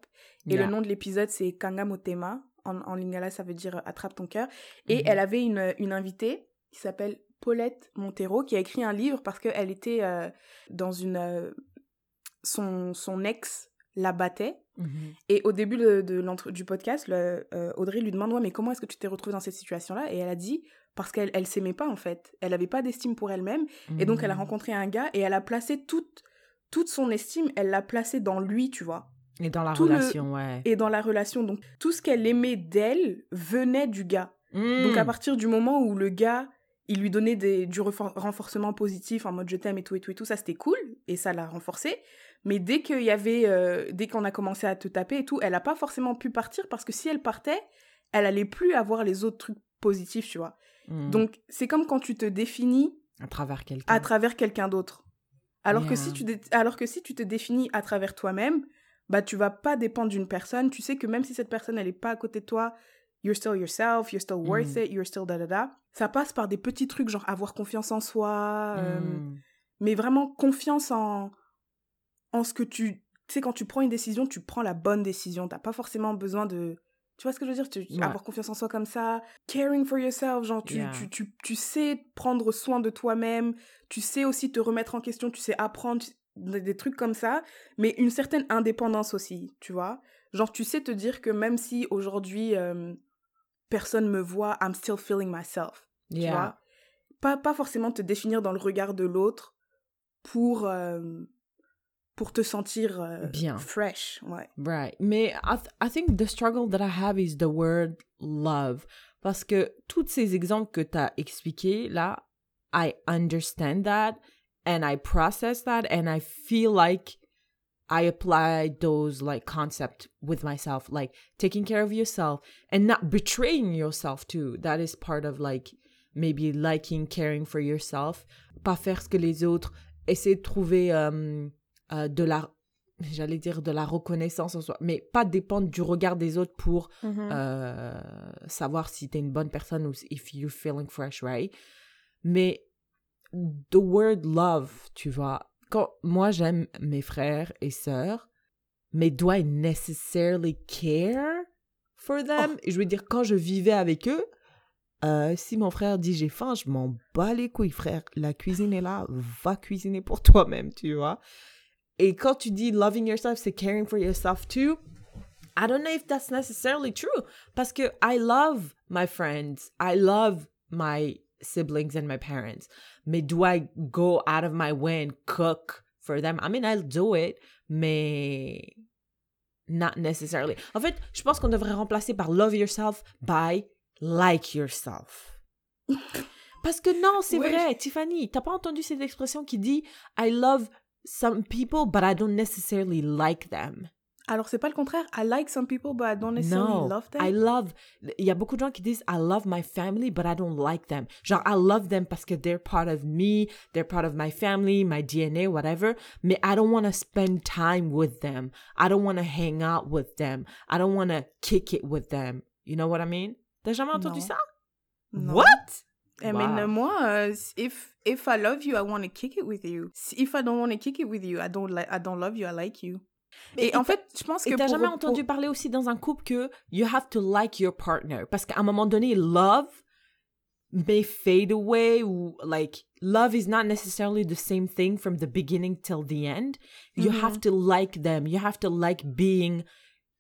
Et Yeah. le nom de l'épisode, c'est Kanga Motema. En, en lingala, ça veut dire euh, attrape ton cœur. Et Mhm. elle avait une, une invitée qui s'appelle Paulette Montero, qui a écrit un livre parce qu'elle était euh, dans une. euh, son, son ex la battait. Mhm. Et au début de, de du podcast, le- euh, Audrey lui demande Ouais, mais comment est-ce que tu t'es retrouvée dans cette situation-là? Et elle a dit parce qu'elle elle s'aimait pas en fait. Elle avait pas d'estime pour elle-même et donc elle a Mm. rencontré un gars et elle a placé toute toute son estime, elle l'a placée dans lui, tu vois, Et dans la tout le- relation, ouais. et dans la relation. Donc tout ce qu'elle aimait d'elle venait du gars. Donc à partir du moment où le gars, il lui donnait des, du renforcement positif en mode je t'aime et tout et tout et tout, ça c'était cool et ça l'a renforcé. Mais dès qu'il y avait, euh, dès qu'on a commencé à te taper et tout, elle a pas forcément pu partir parce que si elle partait, elle allait plus avoir les autres trucs positifs, tu vois. Mm. Donc c'est comme quand tu te définis à travers quelqu'un. à travers quelqu'un d'autre. Alors que si tu dé- alors que si tu te définis à travers toi-même, bah tu vas pas dépendre d'une personne, tu sais que même si cette personne elle est pas à côté de toi, you're still yourself, you're still worth Mm. it, you're still da da da. Ça passe par des petits trucs genre avoir confiance en soi, euh, Mm. mais vraiment confiance en en ce que tu tu sais quand tu prends une décision, tu prends la bonne décision, t'as pas forcément besoin de tu vois ce que je veux dire? Tu, Ouais. Avoir confiance en soi comme ça, caring for yourself, genre tu, Yeah. tu, tu, tu sais prendre soin de toi-même, tu sais aussi te remettre en question, tu sais apprendre des, des trucs comme ça, mais une certaine indépendance aussi, tu vois? Genre tu sais te dire que même si aujourd'hui euh, personne me voit, I'm still feeling myself, tu vois? Pas, pas forcément te définir dans le regard de l'autre pour, euh, pour te sentir euh, Bien. fresh, ouais. Right. Mais I, th- I think the struggle that I have is the word love. Parce que tous ces exemples que tu as expliqués là, I understand that and I process that and I feel like I apply those like concept with myself, like taking care of yourself and not betraying yourself too. That is part of like maybe liking, caring for yourself. Pas faire ce que les autres, essayer de trouver euh, euh, de la j'allais dire de la reconnaissance en soi, mais pas dépendre du regard des autres pour euh, savoir si t'es une bonne personne ou if you're feeling fresh, right? Mais the word love, tu vois, quand moi j'aime mes frères et sœurs, mais do I necessarily care for them? Et je veux dire, quand je vivais avec eux, euh, si mon frère dit j'ai faim, je m'en bats les couilles, frère. La cuisine est là, va cuisiner pour toi-même, tu vois? Et quand tu dis loving yourself, c'est caring for yourself too. I don't know if that's necessarily true. Parce que I love my friends. I love my siblings and my parents. Mais do I go out of my way and cook for them? I mean, I'll do it, mais not necessarily. En fait, je pense qu'on devrait remplacer par love yourself by like yourself. Parce que non, c'est vrai, Tiffany, t'as pas entendu cette expression qui dit I love some people, but I don't necessarily like them. Alors, c'est pas le contraire. I like some people, but I don't necessarily No, love them. I love. Il y a beaucoup de gens qui disent I love my family, but I don't like them. Genre, I love them parce que they're part of me, they're part of my family, my DNA, whatever. Mais I don't want to spend time with them. I don't want to hang out with them. I don't want to kick it with them. You know what I mean? T'as jamais entendu Non. ça? Non. What? I Wow. mean, moi, if if I love you, I want to kick it with you. If I don't want to kick it with you, I don't like I don't love you, I like you. Et, Et en fait, je pense que Et t'as jamais pour- entendu parler aussi dans un couple que you have to like your partner parce qu'à un moment donné love may fade away ou like love is not necessarily the same thing from the beginning till the end you Mhm. have to like them you have to like being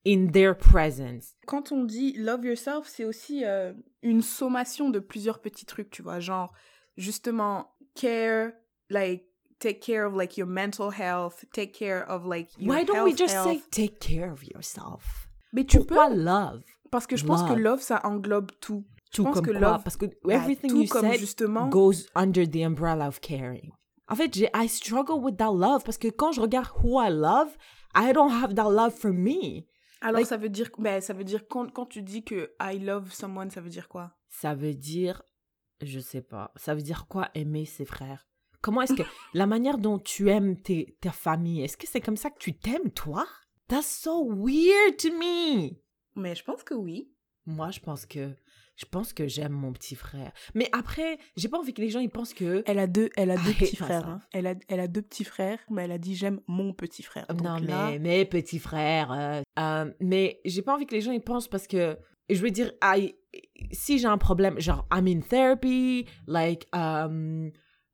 in their presence quand on dit love yourself, c'est aussi euh, une sommation de plusieurs petits trucs, tu vois, genre justement care, like take care of like your mental health, take care of like your why don't we health just say take care of yourself? Mais tu pourquoi peux? love? Parce que je pense que Love. love ça englobe tout. Je tout pense comme que quoi? love parce que bah, everything tout you comme said justement goes under the umbrella of caring. En fait, j'ai I struggle with that love parce que quand je regarde who I love, I don't have that love for me. Alors like- ça veut dire ben ça veut dire quand quand tu dis que I love someone, ça veut dire quoi? Ça veut dire, je sais pas, ça veut dire quoi aimer ses frères? Comment est-ce que la manière dont tu aimes tes, ta famille, est-ce que c'est comme ça que tu t'aimes toi? That's so weird to me. Mais je pense que oui. Moi, je pense que je pense que j'aime mon petit frère. Mais après, j'ai pas envie que les gens ils pensent que Elle a deux, elle a deux petits frères. hein. Elle, a, elle a deux petits frères, mais elle a dit j'aime mon petit frère. Donc non là, mais mes petits frères. euh, euh, mais j'ai pas envie que les gens ils pensent parce que je veux dire, I- si j'ai un problème, genre I'm in therapy, like um,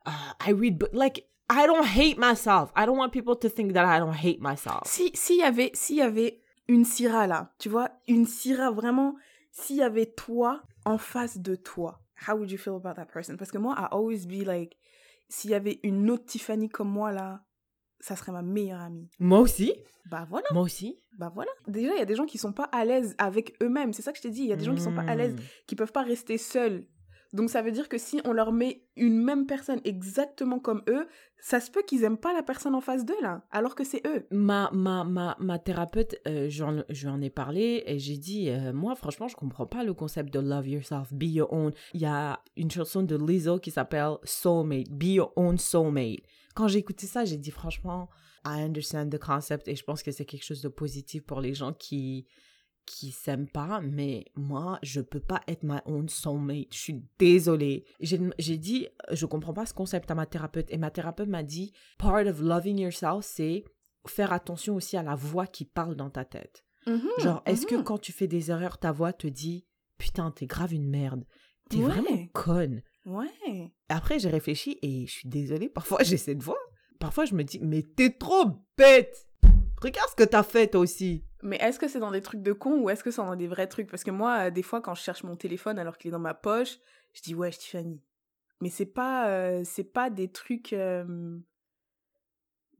uh, I read, like I don't hate myself. I don't want people to think that I don't hate myself. Si s'il y avait s'il y avait une Syrah là, tu vois, une Syrah vraiment, s'il y avait toi en face de toi, how would you feel about that person? Parce que moi, I always be like, s'il y avait une autre Tiffany comme moi là, ça serait ma meilleure amie. Moi aussi. Bah voilà. Moi aussi. Bah voilà. Déjà, il y a des gens qui sont pas à l'aise avec eux-mêmes. C'est ça que je t'ai dit. Il y a des gens qui sont pas à l'aise, Mm. qui peuvent pas rester seuls. Donc ça veut dire que si on leur met une même personne exactement comme eux, ça se peut qu'ils aiment pas la personne en face d'eux alors que c'est eux. Ma, ma, ma, ma thérapeute, euh, j'en ai parlé et j'ai dit, euh, moi, franchement, je comprends pas le concept de love yourself, be your own. Il y a une chanson de Lizzo qui s'appelle Soulmate, be your own soulmate. Quand j'ai écouté ça, j'ai dit, franchement, I understand the concept et je pense que c'est quelque chose de positif pour les gens qui qui s'aiment pas, mais moi, je peux pas être my own soulmate. Je suis désolée. J'ai dit, je comprends pas ce concept à ma thérapeute. Et ma thérapeute m'a dit, part of loving yourself, c'est faire attention aussi à la voix qui parle dans ta tête. Genre, est-ce que mhm. quand tu fais des erreurs, ta voix te dit, putain, t'es grave une merde. T'es Ouais. vraiment conne. Ouais. Après, j'ai réfléchi et je suis désolée, parfois j'ai cette voix. Parfois, je me dis, mais t'es trop bête. Regarde ce que t'as fait, toi aussi. Mais est-ce que c'est dans des trucs de con ou est-ce que c'est dans des vrais trucs? Parce que moi, euh, des fois, quand je cherche mon téléphone alors qu'il est dans ma poche, je dis ouais, Tiffany. Mais c'est pas, euh, c'est pas des trucs euh,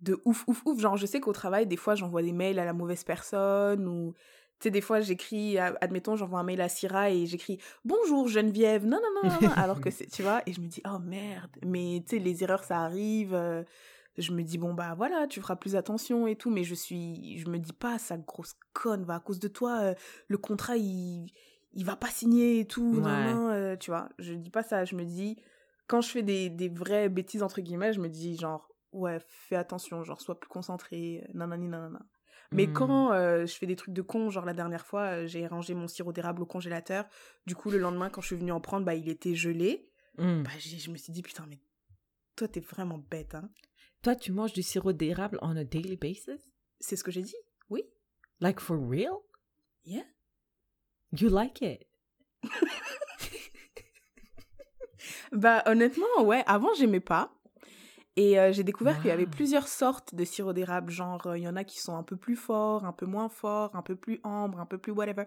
de ouf, ouf, ouf. Genre, je sais qu'au travail, des fois, j'envoie des mails à la mauvaise personne ou. Tu sais, des fois, j'écris, euh, admettons, j'envoie un mail à Syrah et j'écris Bonjour Geneviève, non, non, non, non, non, alors que c'est, tu vois, et je me dis Oh merde, mais tu sais, les erreurs, ça arrive. Euh, je me dis bon bah voilà tu feras plus attention et tout mais je suis je me dis pas ça grosse conne va à cause de toi euh, le contrat il il va pas signer et tout non, Ouais. non, euh, tu vois je dis pas ça je me dis quand je fais des, des vraies bêtises entre guillemets je me dis genre ouais fais attention genre sois plus concentré nanani nanana mais Hmm. quand euh, je fais des trucs de con, genre la dernière fois, euh, j'ai rangé mon sirop d'érable au congélateur. Du coup, le lendemain, quand je suis venue en prendre, bah, il était gelé. Hmm. Bah, je me suis dit, putain, mais toi, t'es vraiment bête, hein. Toi, tu manges du sirop d'érable on a daily basis? C'est ce que j'ai dit, oui. Like for real? Yeah. You like it? Bah honnêtement, ouais, avant j'aimais pas. Et euh, j'ai découvert qu'il y avait plusieurs sortes de sirop d'érable. Genre, euh, il y en a qui sont un peu plus forts, un peu moins forts, un peu plus ambre, un peu plus whatever.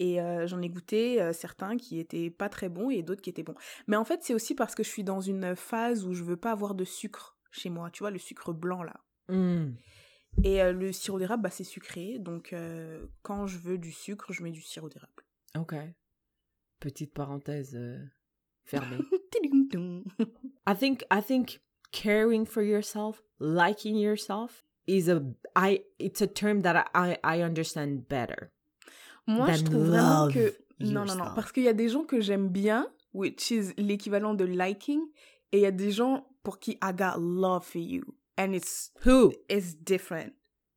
Et euh, j'en ai goûté certains qui étaient pas très bons et d'autres qui étaient bons. Mais en fait, c'est aussi parce que je suis dans une phase où je veux pas avoir de sucre chez moi. Tu vois, le sucre blanc là. Hmm. Et euh, le sirop d'érable, bah, c'est sucré. Donc, euh, quand je veux du sucre, je mets du sirop d'érable. Ok. Petite parenthèse euh, fermée. I think I think caring for yourself, liking yourself is a I it's a term that I I, understand better. Moi, je trouve vraiment que... Non, non, non. Parce qu'il y a des gens que j'aime bien, which is l'équivalent de liking, et il y a des gens pour qui I got love for you. And it's, Who? it's different.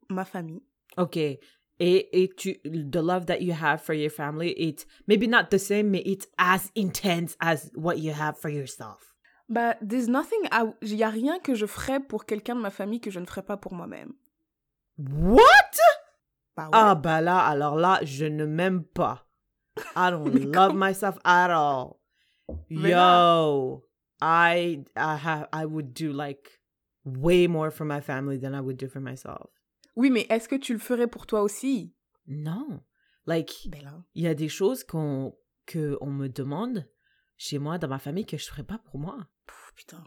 Ma famille. Okay. Et, et tu, the love that you have for your family, it's maybe not the same, but it's as intense as what you have for yourself. Bah, there's nothing... Il y a rien que je ferais pour quelqu'un de ma famille que je ne ferais pas pour moi-même. What? Bah ouais. Ah, bah là, alors là, je ne m'aime pas. I don't love myself at all. Mais Yo, I, I have, I would do like way more for my family than I would do for myself. Oui, mais est-ce que tu le ferais pour toi aussi? Non. Like, Ben il y a des choses qu'on, que on me demande chez moi, dans ma famille, que je ferais pas pour moi. Putain.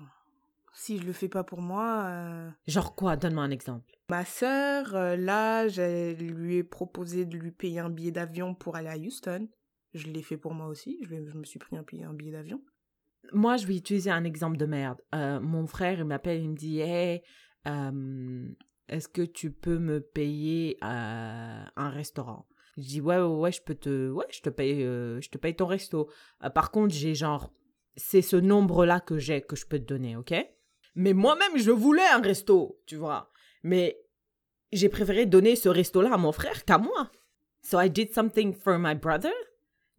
Si je le fais pas pour moi... euh, Genre quoi? Donne-moi un exemple. Ma sœur, euh, là, je lui ai proposé de lui payer un billet d'avion pour aller à Houston. Je l'ai fait pour moi aussi. Je, me suis pris un billet d'avion. Moi, je vais utiliser un exemple de merde. Euh, mon frère, il m'appelle, il me dit Hey, euh, est-ce que tu peux me payer euh, un restaurant? Je dis Ouais, ouais, ouais, je peux te, ouais, je te paye, je te paye ton resto. Par contre, j'ai genre, c'est ce nombre-là que j'ai que je peux te donner, ok? Mais moi-même, je voulais un resto, tu vois. Mais j'ai préféré donner ce resto-là à mon frère qu'à moi. So I did something for my brother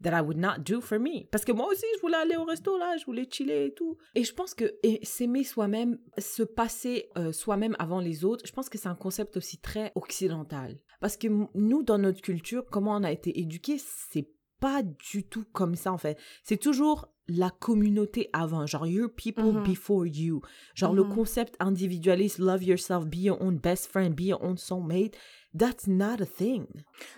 that I would not do for me. Parce que moi aussi, je voulais aller au resto, là, je voulais chiller et tout. Et je pense que s'aimer soi-même, se passer euh, soi-même avant les autres, je pense que c'est un concept aussi très occidental. Parce que nous, dans notre culture, comment on a été éduqués, c'est pas du tout comme ça, en fait. C'est toujours la communauté avant, genre your people Mhm. before you. Genre le Mhm. concept individualiste, love yourself, be your own best friend, be your own soulmate, that's not a thing.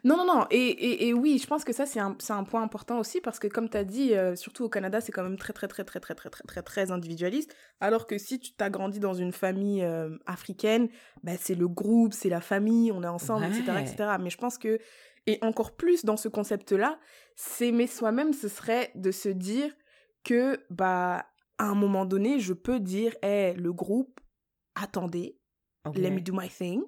Non, non, non. Et, et, et oui, je pense que ça, c'est un, c'est un point important aussi parce que, comme tu as dit, euh, surtout au Canada, c'est quand même très, très, très, très, très, très, très, très, très individualiste. Alors que si tu t'as grandi dans une famille euh, africaine, bah, c'est le groupe, c'est la famille, on est ensemble, etc., etc. Mais je pense que, et encore plus dans ce concept-là, s'aimer soi-même, ce serait de se dire que, bah, à un moment donné, je peux dire, hé, le groupe, attendez, let me do my thing.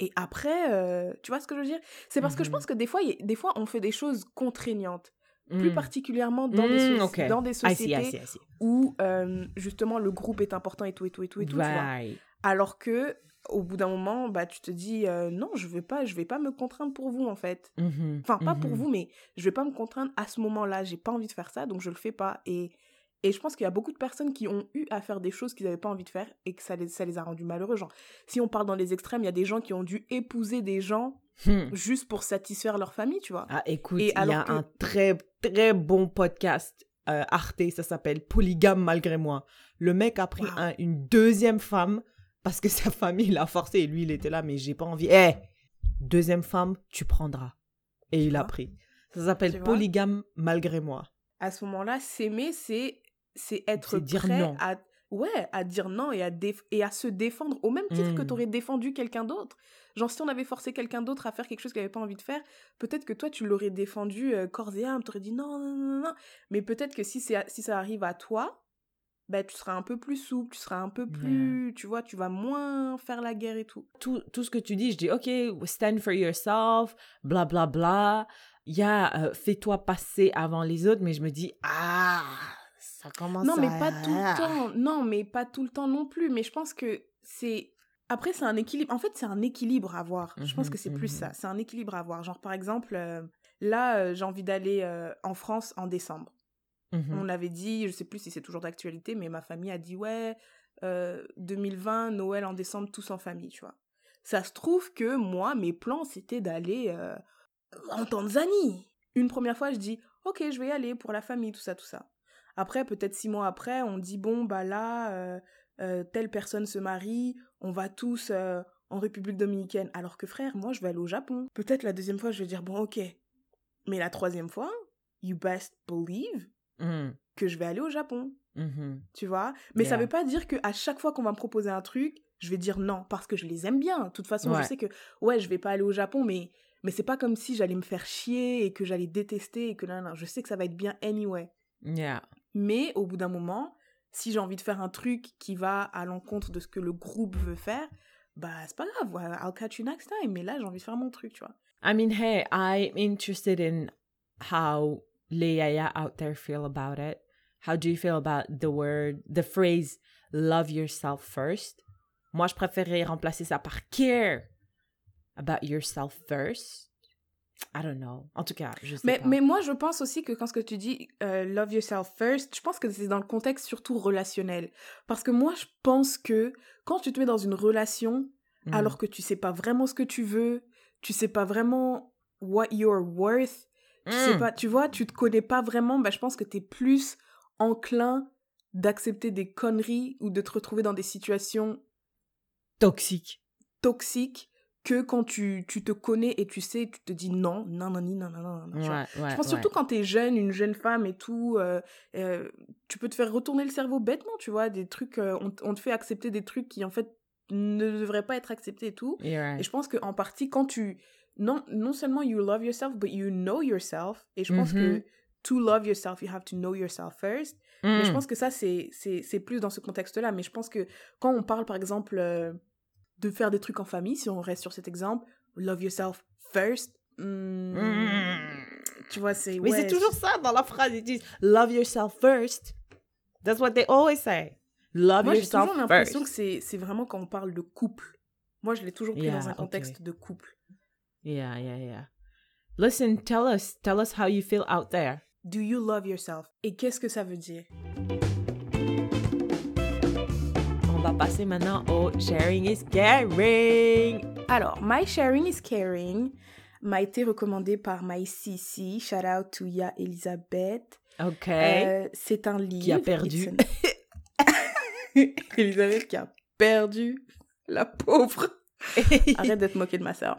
Et après, euh, tu vois ce que je veux dire? C'est parce que je Mhm. pense que des fois, a- des fois, on fait des choses contraignantes, plus Mm. particulièrement dans, des, Mm, dans des I see, I sociétés see, I see. où euh, justement le groupe est important et tout et tout et tout et tout. tu vois? Right. Alors que au bout d'un moment, bah tu te dis euh, non, je vais pas, je vais pas me contraindre pour vous en fait. Mhm, Enfin, pas pour mhm. vous, mais je vais pas me contraindre à ce moment-là. J'ai pas envie de faire ça, donc je le fais pas. Et, et je pense qu'il y a beaucoup de personnes qui ont eu à faire des choses qu'ils n'avaient pas envie de faire et que ça les, ça les a rendus malheureux. Genre, si on parle dans les extrêmes, il y a des gens qui ont dû épouser des gens Hmm. juste pour satisfaire leur famille, tu vois. Ah, écoute, il y a que- un très, très bon podcast euh, Arte, ça s'appelle Polygame malgré moi. Le mec a pris Wow. un- une deuxième femme parce que sa famille l'a forcé et lui, il était là, mais j'ai pas envie. Eh, deuxième femme, tu prendras. Et il a pris. Ça s'appelle Polygame malgré moi. À ce moment-là, s'aimer, c'est c'est être dire prêt non. à ouais, à dire non et à déf- et à se défendre au même titre que Mm. tu aurais défendu quelqu'un d'autre. Genre si on avait forcé quelqu'un d'autre à faire quelque chose qu'il avait pas envie de faire, peut-être que toi tu l'aurais défendu euh, corps et âme, tu aurais dit non non non non. Mais peut-être que si c'est si ça arrive à toi, ben tu seras un peu plus souple, tu seras un peu plus, tu vois, tu vas moins faire la guerre et tout. Tout, tout ce que tu dis, je dis, OK, stand for yourself, bla bla bla. Il y a euh, fais-toi passer avant les autres, mais je me dis, ah, ça commence Non, mais à- pas tout le temps. Non, mais pas tout le temps non plus. Mais je pense que c'est. Après, c'est un équilibre. En fait, c'est un équilibre à avoir. Je pense Mhm, que c'est plus mhm. ça. C'est un équilibre à avoir. Genre, par exemple, euh, là, euh, j'ai envie d'aller euh, en France en décembre. Mhm. On avait dit, je sais plus si c'est toujours d'actualité, mais ma famille a dit, ouais, euh, 2020, Noël en décembre, tous en famille, tu vois. Ça se trouve que moi, mes plans, c'était d'aller euh, en Tanzanie. Une première fois, je dis, ok, je vais y aller pour la famille, tout ça, tout ça. Après, peut-être six mois après, on dit, bon, bah là, euh, euh, telle personne se marie, on va tous euh, en République dominicaine. Alors que frère, moi, je vais aller au Japon. Peut-être la deuxième fois, je vais dire, bon, ok. Mais la troisième fois, you best believe Mhm. que je vais aller au Japon, Mhm. tu vois? Mais ça Yeah. veut pas dire que à chaque fois qu'on va me proposer un truc, je vais dire non parce que je les aime bien. De toute façon, Ouais. je sais que ouais, je vais pas aller au Japon, mais mais c'est pas comme si j'allais me faire chier et que j'allais détester et que là, je sais que ça va être bien anyway. Yeah. Mais au bout d'un moment, si j'ai envie de faire un truc qui va à l'encontre de ce que le groupe veut faire, bah c'est pas grave, I'll catch you next time. Mais là, j'ai envie de faire mon truc, tu vois. I mean, hey, I'm interested in how Leia out there feel about it? How do you feel about the word, the phrase love yourself first? Moi, je préférerais remplacer ça par care about yourself first. I don't know. En tout cas, je sais Mais, pas. mais moi, je pense aussi que quand ce que tu dis, euh, love yourself first, je pense que c'est dans le contexte surtout relationnel. Parce que moi, je pense que quand tu te mets dans une relation, Mm. alors que tu sais pas vraiment ce que tu veux, tu sais pas vraiment what you're worth, tu mmh. sais pas, tu vois, tu te connais pas vraiment, bah, je pense que tu es plus enclin d'accepter des conneries ou de te retrouver dans des situations toxiques. Toxiques que quand tu, tu te connais et tu sais, tu te dis non, non, non, non, non, non, non. Ouais, je pense surtout quand t'es jeune, une jeune femme et tout, euh, euh, tu peux te faire retourner le cerveau bêtement, tu vois, des trucs, euh, on, on, te fait accepter des trucs qui en fait ne devraient pas être acceptés et tout. Et je pense qu'en partie, quand tu, non, non seulement you love yourself, but you know yourself, et je pense que Mhm. to love yourself, you have to know yourself first. Mais je Mm. pense que ça, c'est plus dans ce contexte-là. Mais je pense que quand on parle, par exemple, euh, de faire des trucs en famille, si on reste sur cet exemple, love yourself first, hmm, Mm. tu vois, c'est... Mais ouais, c'est toujours ça dans la phrase. Ils disent love yourself first. That's what they always say. Love Moi, j'ai yourself toujours l'impression first. que c'est vraiment quand on parle de couple. Moi, je l'ai toujours pris Yeah, dans un contexte de couple. Yeah, yeah, yeah. Listen, tell us, tell us how you feel out there. Do you love yourself? Et qu'est-ce que ça veut dire? On va passer maintenant au sharing is caring. Alors, My Sharing is Caring m'a été recommandé par My CC. Shout out to Ya Elisabeth. Ok. Euh, c'est un livre. Qui a perdu. An- Elisabeth qui a perdu. La pauvre. Arrête d'être moquée de ma sœur.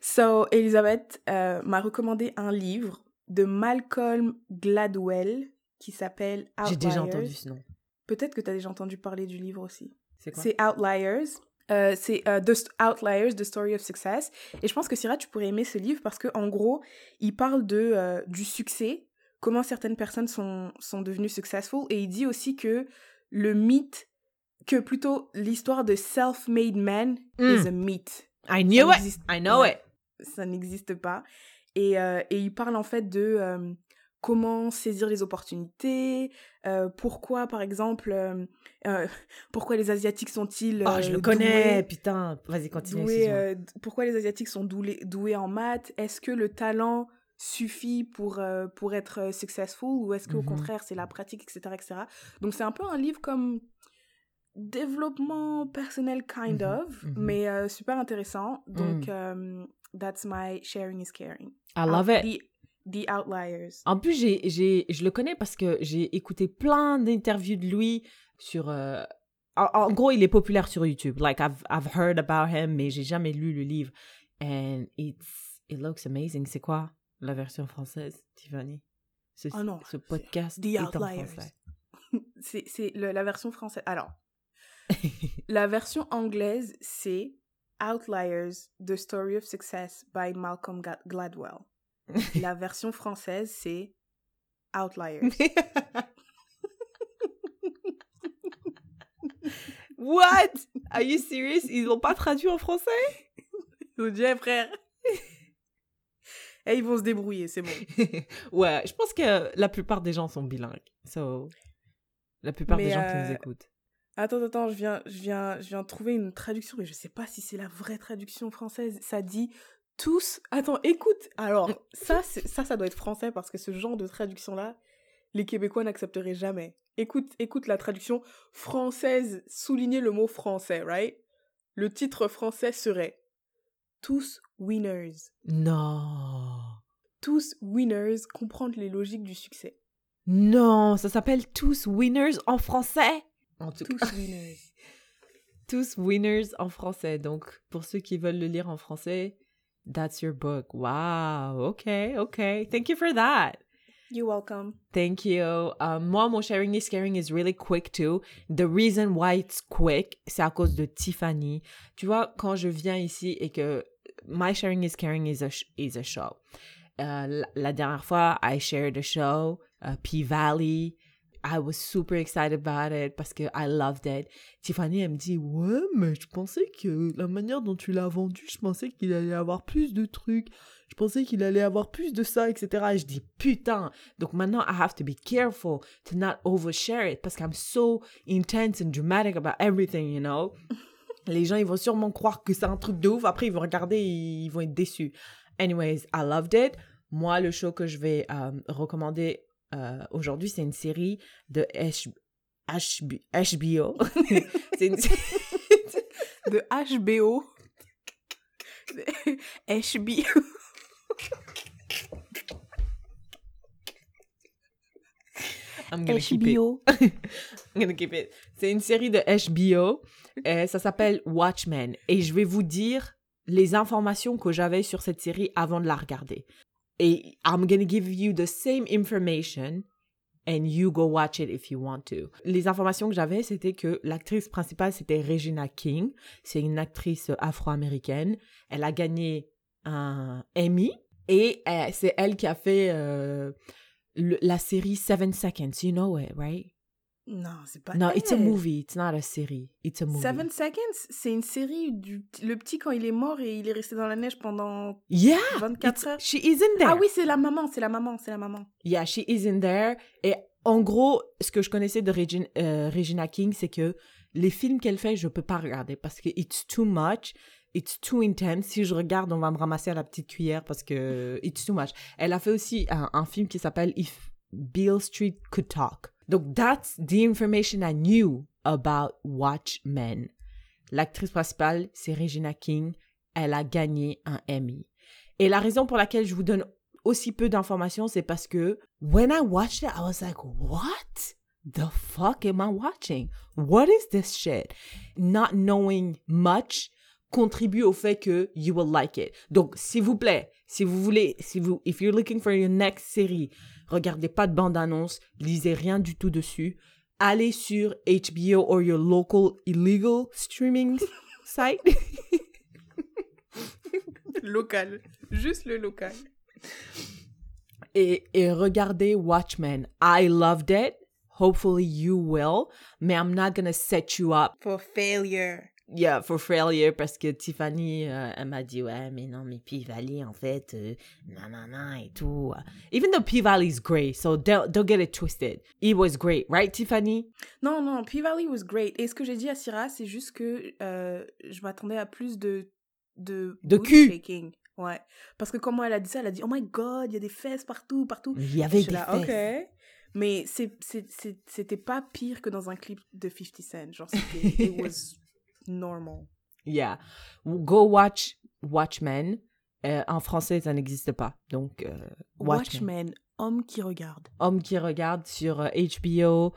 So, Elisabeth euh, m'a recommandé un livre de Malcolm Gladwell qui s'appelle Outliers. J'ai déjà entendu ce nom. Peut-être que tu as déjà entendu parler du livre aussi. C'est quoi? C'est Outliers. Euh, c'est euh, The Outliers, The Story of Success. Et je pense que Syrah, tu pourrais aimer ce livre parce que en gros, il parle de euh, du succès, comment certaines personnes sont sont devenues successful, et il dit aussi que le mythe, que plutôt l'histoire de self-made man Mm. is a myth. I knew Ça it. I know ouais, it. Ça n'existe pas. Et, euh, et il parle en fait de euh, comment saisir les opportunités, euh, pourquoi par exemple, pourquoi les Asiatiques sont-ils Oh, je le connais. doués- Putain. Vas-y, continue. doués, pourquoi les Asiatiques sont doués, doués en maths? Est-ce que le talent suffit pour, pour être successful ou est-ce qu'au Mhm. contraire c'est la pratique, etc. etc. Donc c'est un peu un livre comme développement personnel, kind Mhm, of, mhm. mais euh, super intéressant. Donc Mm. euh, that's my sharing is caring. I love it. The, the Outliers. En plus, j'ai, j'ai, je le connais parce que j'ai écouté plein d'interviews de lui sur. euh, en, en gros, il est populaire sur YouTube. Like, I've, I've heard about him, mais j'ai jamais lu le livre. And it's, it looks amazing. C'est quoi la version française, Tiffany? Ce, Oh non, ce podcast The est en Outliers. français. C'est c'est le- la version française. Alors, la version anglaise, c'est Outliers, The Story of Success by Malcolm Gladwell. La version française, c'est Outliers. What? Are you serious? Ils l'ont pas traduit en français? Oh Dieu, frère. Et ils vont se débrouiller, c'est bon. ouais, je pense que la plupart des gens sont bilingues. So, la plupart Mais, des gens qui euh, nous écoutent. Attends, attends, je viens, je viens, je viens trouver une traduction, mais je sais pas si c'est la vraie traduction française. Ça dit tous. Attends, écoute. Alors, ça, ça, ça doit être français parce que ce genre de traduction-là, les Québécois n'accepteraient jamais. Écoute, écoute la traduction française. Souligner le mot français, right? Le titre français serait Tous winners. Non. Tous winners, comprendre les logiques du succès. Non, ça s'appelle Tous Winners en français? En tout Tous cas, winners. Tous Winners en français. Donc, pour ceux qui veulent le lire en français, that's your book. Wow. Okay, okay. Thank you for that. You're welcome. Thank you. Um, moi, mon sharing is caring is really quick too. The reason why it's quick, c'est à cause de Tiffany. Tu vois, quand je viens ici et que my sharing is caring is a, sh- is a show. Euh, la, la dernière fois, I shared a show, uh, P Valley. I was super excited about it parce que I loved it. Tiffany, elle me dit, ouais, mais je pensais que la manière dont tu l'as vendu, je pensais qu'il allait avoir plus de trucs. Je pensais qu'il allait avoir plus de ça, etc. Et je dis, putain. Donc maintenant, I have to be careful to not overshare it parce qu'I'm so intense and dramatic about everything, you know? Les gens, ils vont sûrement croire que c'est un truc de ouf. Après, ils vont regarder et ils vont être déçus. Anyways, I loved it. Moi, le show que je vais euh, recommander euh, aujourd'hui, c'est une série de H- HB HBO. c'est une... De HBO. HBO. I'm gonna keep it. I'm gonna keep it. C'est une série de HBO. Euh, ça s'appelle Watchmen. Et je vais vous dire les informations que j'avais sur cette série avant de la regarder. I'm gonna give you the same information and you go watch it if you want to. Les informations que j'avais, c'était que l'actrice principale, c'était Regina King. C'est une actrice afro-américaine. Elle a gagné un Emmy. Et euh, c'est elle qui a fait euh, la série Seven Seconds. You know it, right? Non, c'est pas No, it's a elle. movie. It's not a série. It's a movie. Seven Seconds, c'est une série du le petit quand il est mort et il est resté dans la neige pendant Yeah. 24 it's- heures. She is in there. Ah oui, c'est la maman, c'est la maman, c'est la maman. Yeah, she is in there. Et en gros, ce que je connaissais de Regina, euh, Regina King, c'est que les films qu'elle fait, je peux pas regarder parce que it's too much. It's too intense. Si je regarde, on va me ramasser à la petite cuillère parce que it's too much. Elle a fait aussi un, un film qui s'appelle If Beale Street Could Talk. Donc, that's the information I knew about Watchmen. L'actrice principale, c'est Regina King. Elle a gagné un Emmy. Et la raison pour laquelle je vous donne aussi peu d'informations, c'est parce que when I watched it, I was like, what the fuck am I watching? What is this shit? Not knowing much contribue au fait que you will like it. Donc, s'il vous plaît, si vous voulez, si vous, if you're looking for your next série, regardez pas de bande-annonce, lisez rien du tout dessus. Allez sur HBO or your local illegal streaming site. Local. Juste le local. et, et regardez Watchmen. I loved it. Hopefully you will. Mais I'm not gonna set you up For failure. Yeah, for failure parce que Tiffany, euh, elle m'a dit, ouais, mais non, mais P-Valley, en fait, euh, nanana et tout. Even though P-Valley is great, so don't, don't get it twisted. It was great, right, Tiffany? Non, non, P-Valley was great. Et ce que j'ai dit à Syrah, c'est juste que euh, je m'attendais à plus de... De, De cul. shaking. Ouais. Parce que comment elle a dit ça, elle a dit, oh my god, il y a des fesses partout, partout. Il y avait des là, fesses. ok. Mais c'était pas pire que dans un clip de 50 Cent. Genre, c'était... it was normal. Yeah. Go watch Watchmen. Euh, en français, ça n'existe pas. Donc, euh, Watchmen. Watchmen, homme qui regarde. Homme qui regarde sur euh, HBO.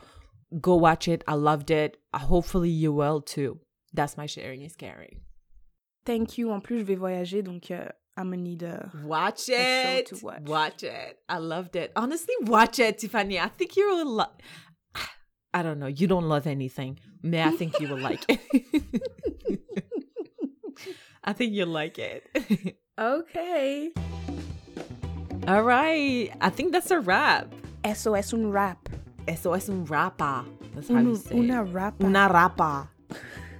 Go watch it. I loved it. Hopefully you will too. That's my sharing is caring. Thank you. En plus, je vais voyager, donc euh, I'm gonna need a... Watch it. to watch. Watch it. I loved it. Honestly, watch it, Tiffany. I think you will love. I don't know. You don't love anything, May I think you will like it. I think you'll like it. Ok. All right. I think that's a wrap. Eso es un rap. Eso es un rapa. That's how you Un, say una it. rap. Una rapa.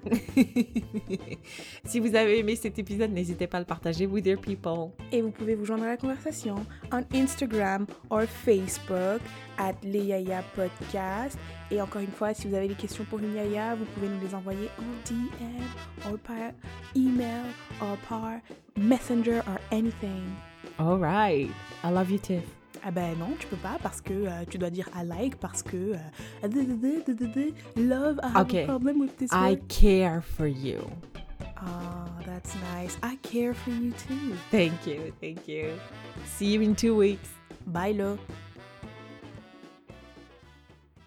si vous avez aimé cet épisode, n'hésitez pas à le partager with your people. Et vous pouvez vous joindre à la conversation en Instagram ou Facebook at Yaya Podcast. Et encore une fois, si vous avez des questions pour une Yaya, vous pouvez nous les envoyer en DM ou par email ou par Messenger or anything. All right. I love you, Tiff. Ah ben non, tu peux pas parce que euh, tu dois dire I like parce que euh, love, I have Okay. a problem with this I word. care for you. Oh, that's nice. I care for you too. Thank you. Thank you. See you in two weeks. Bye, lo.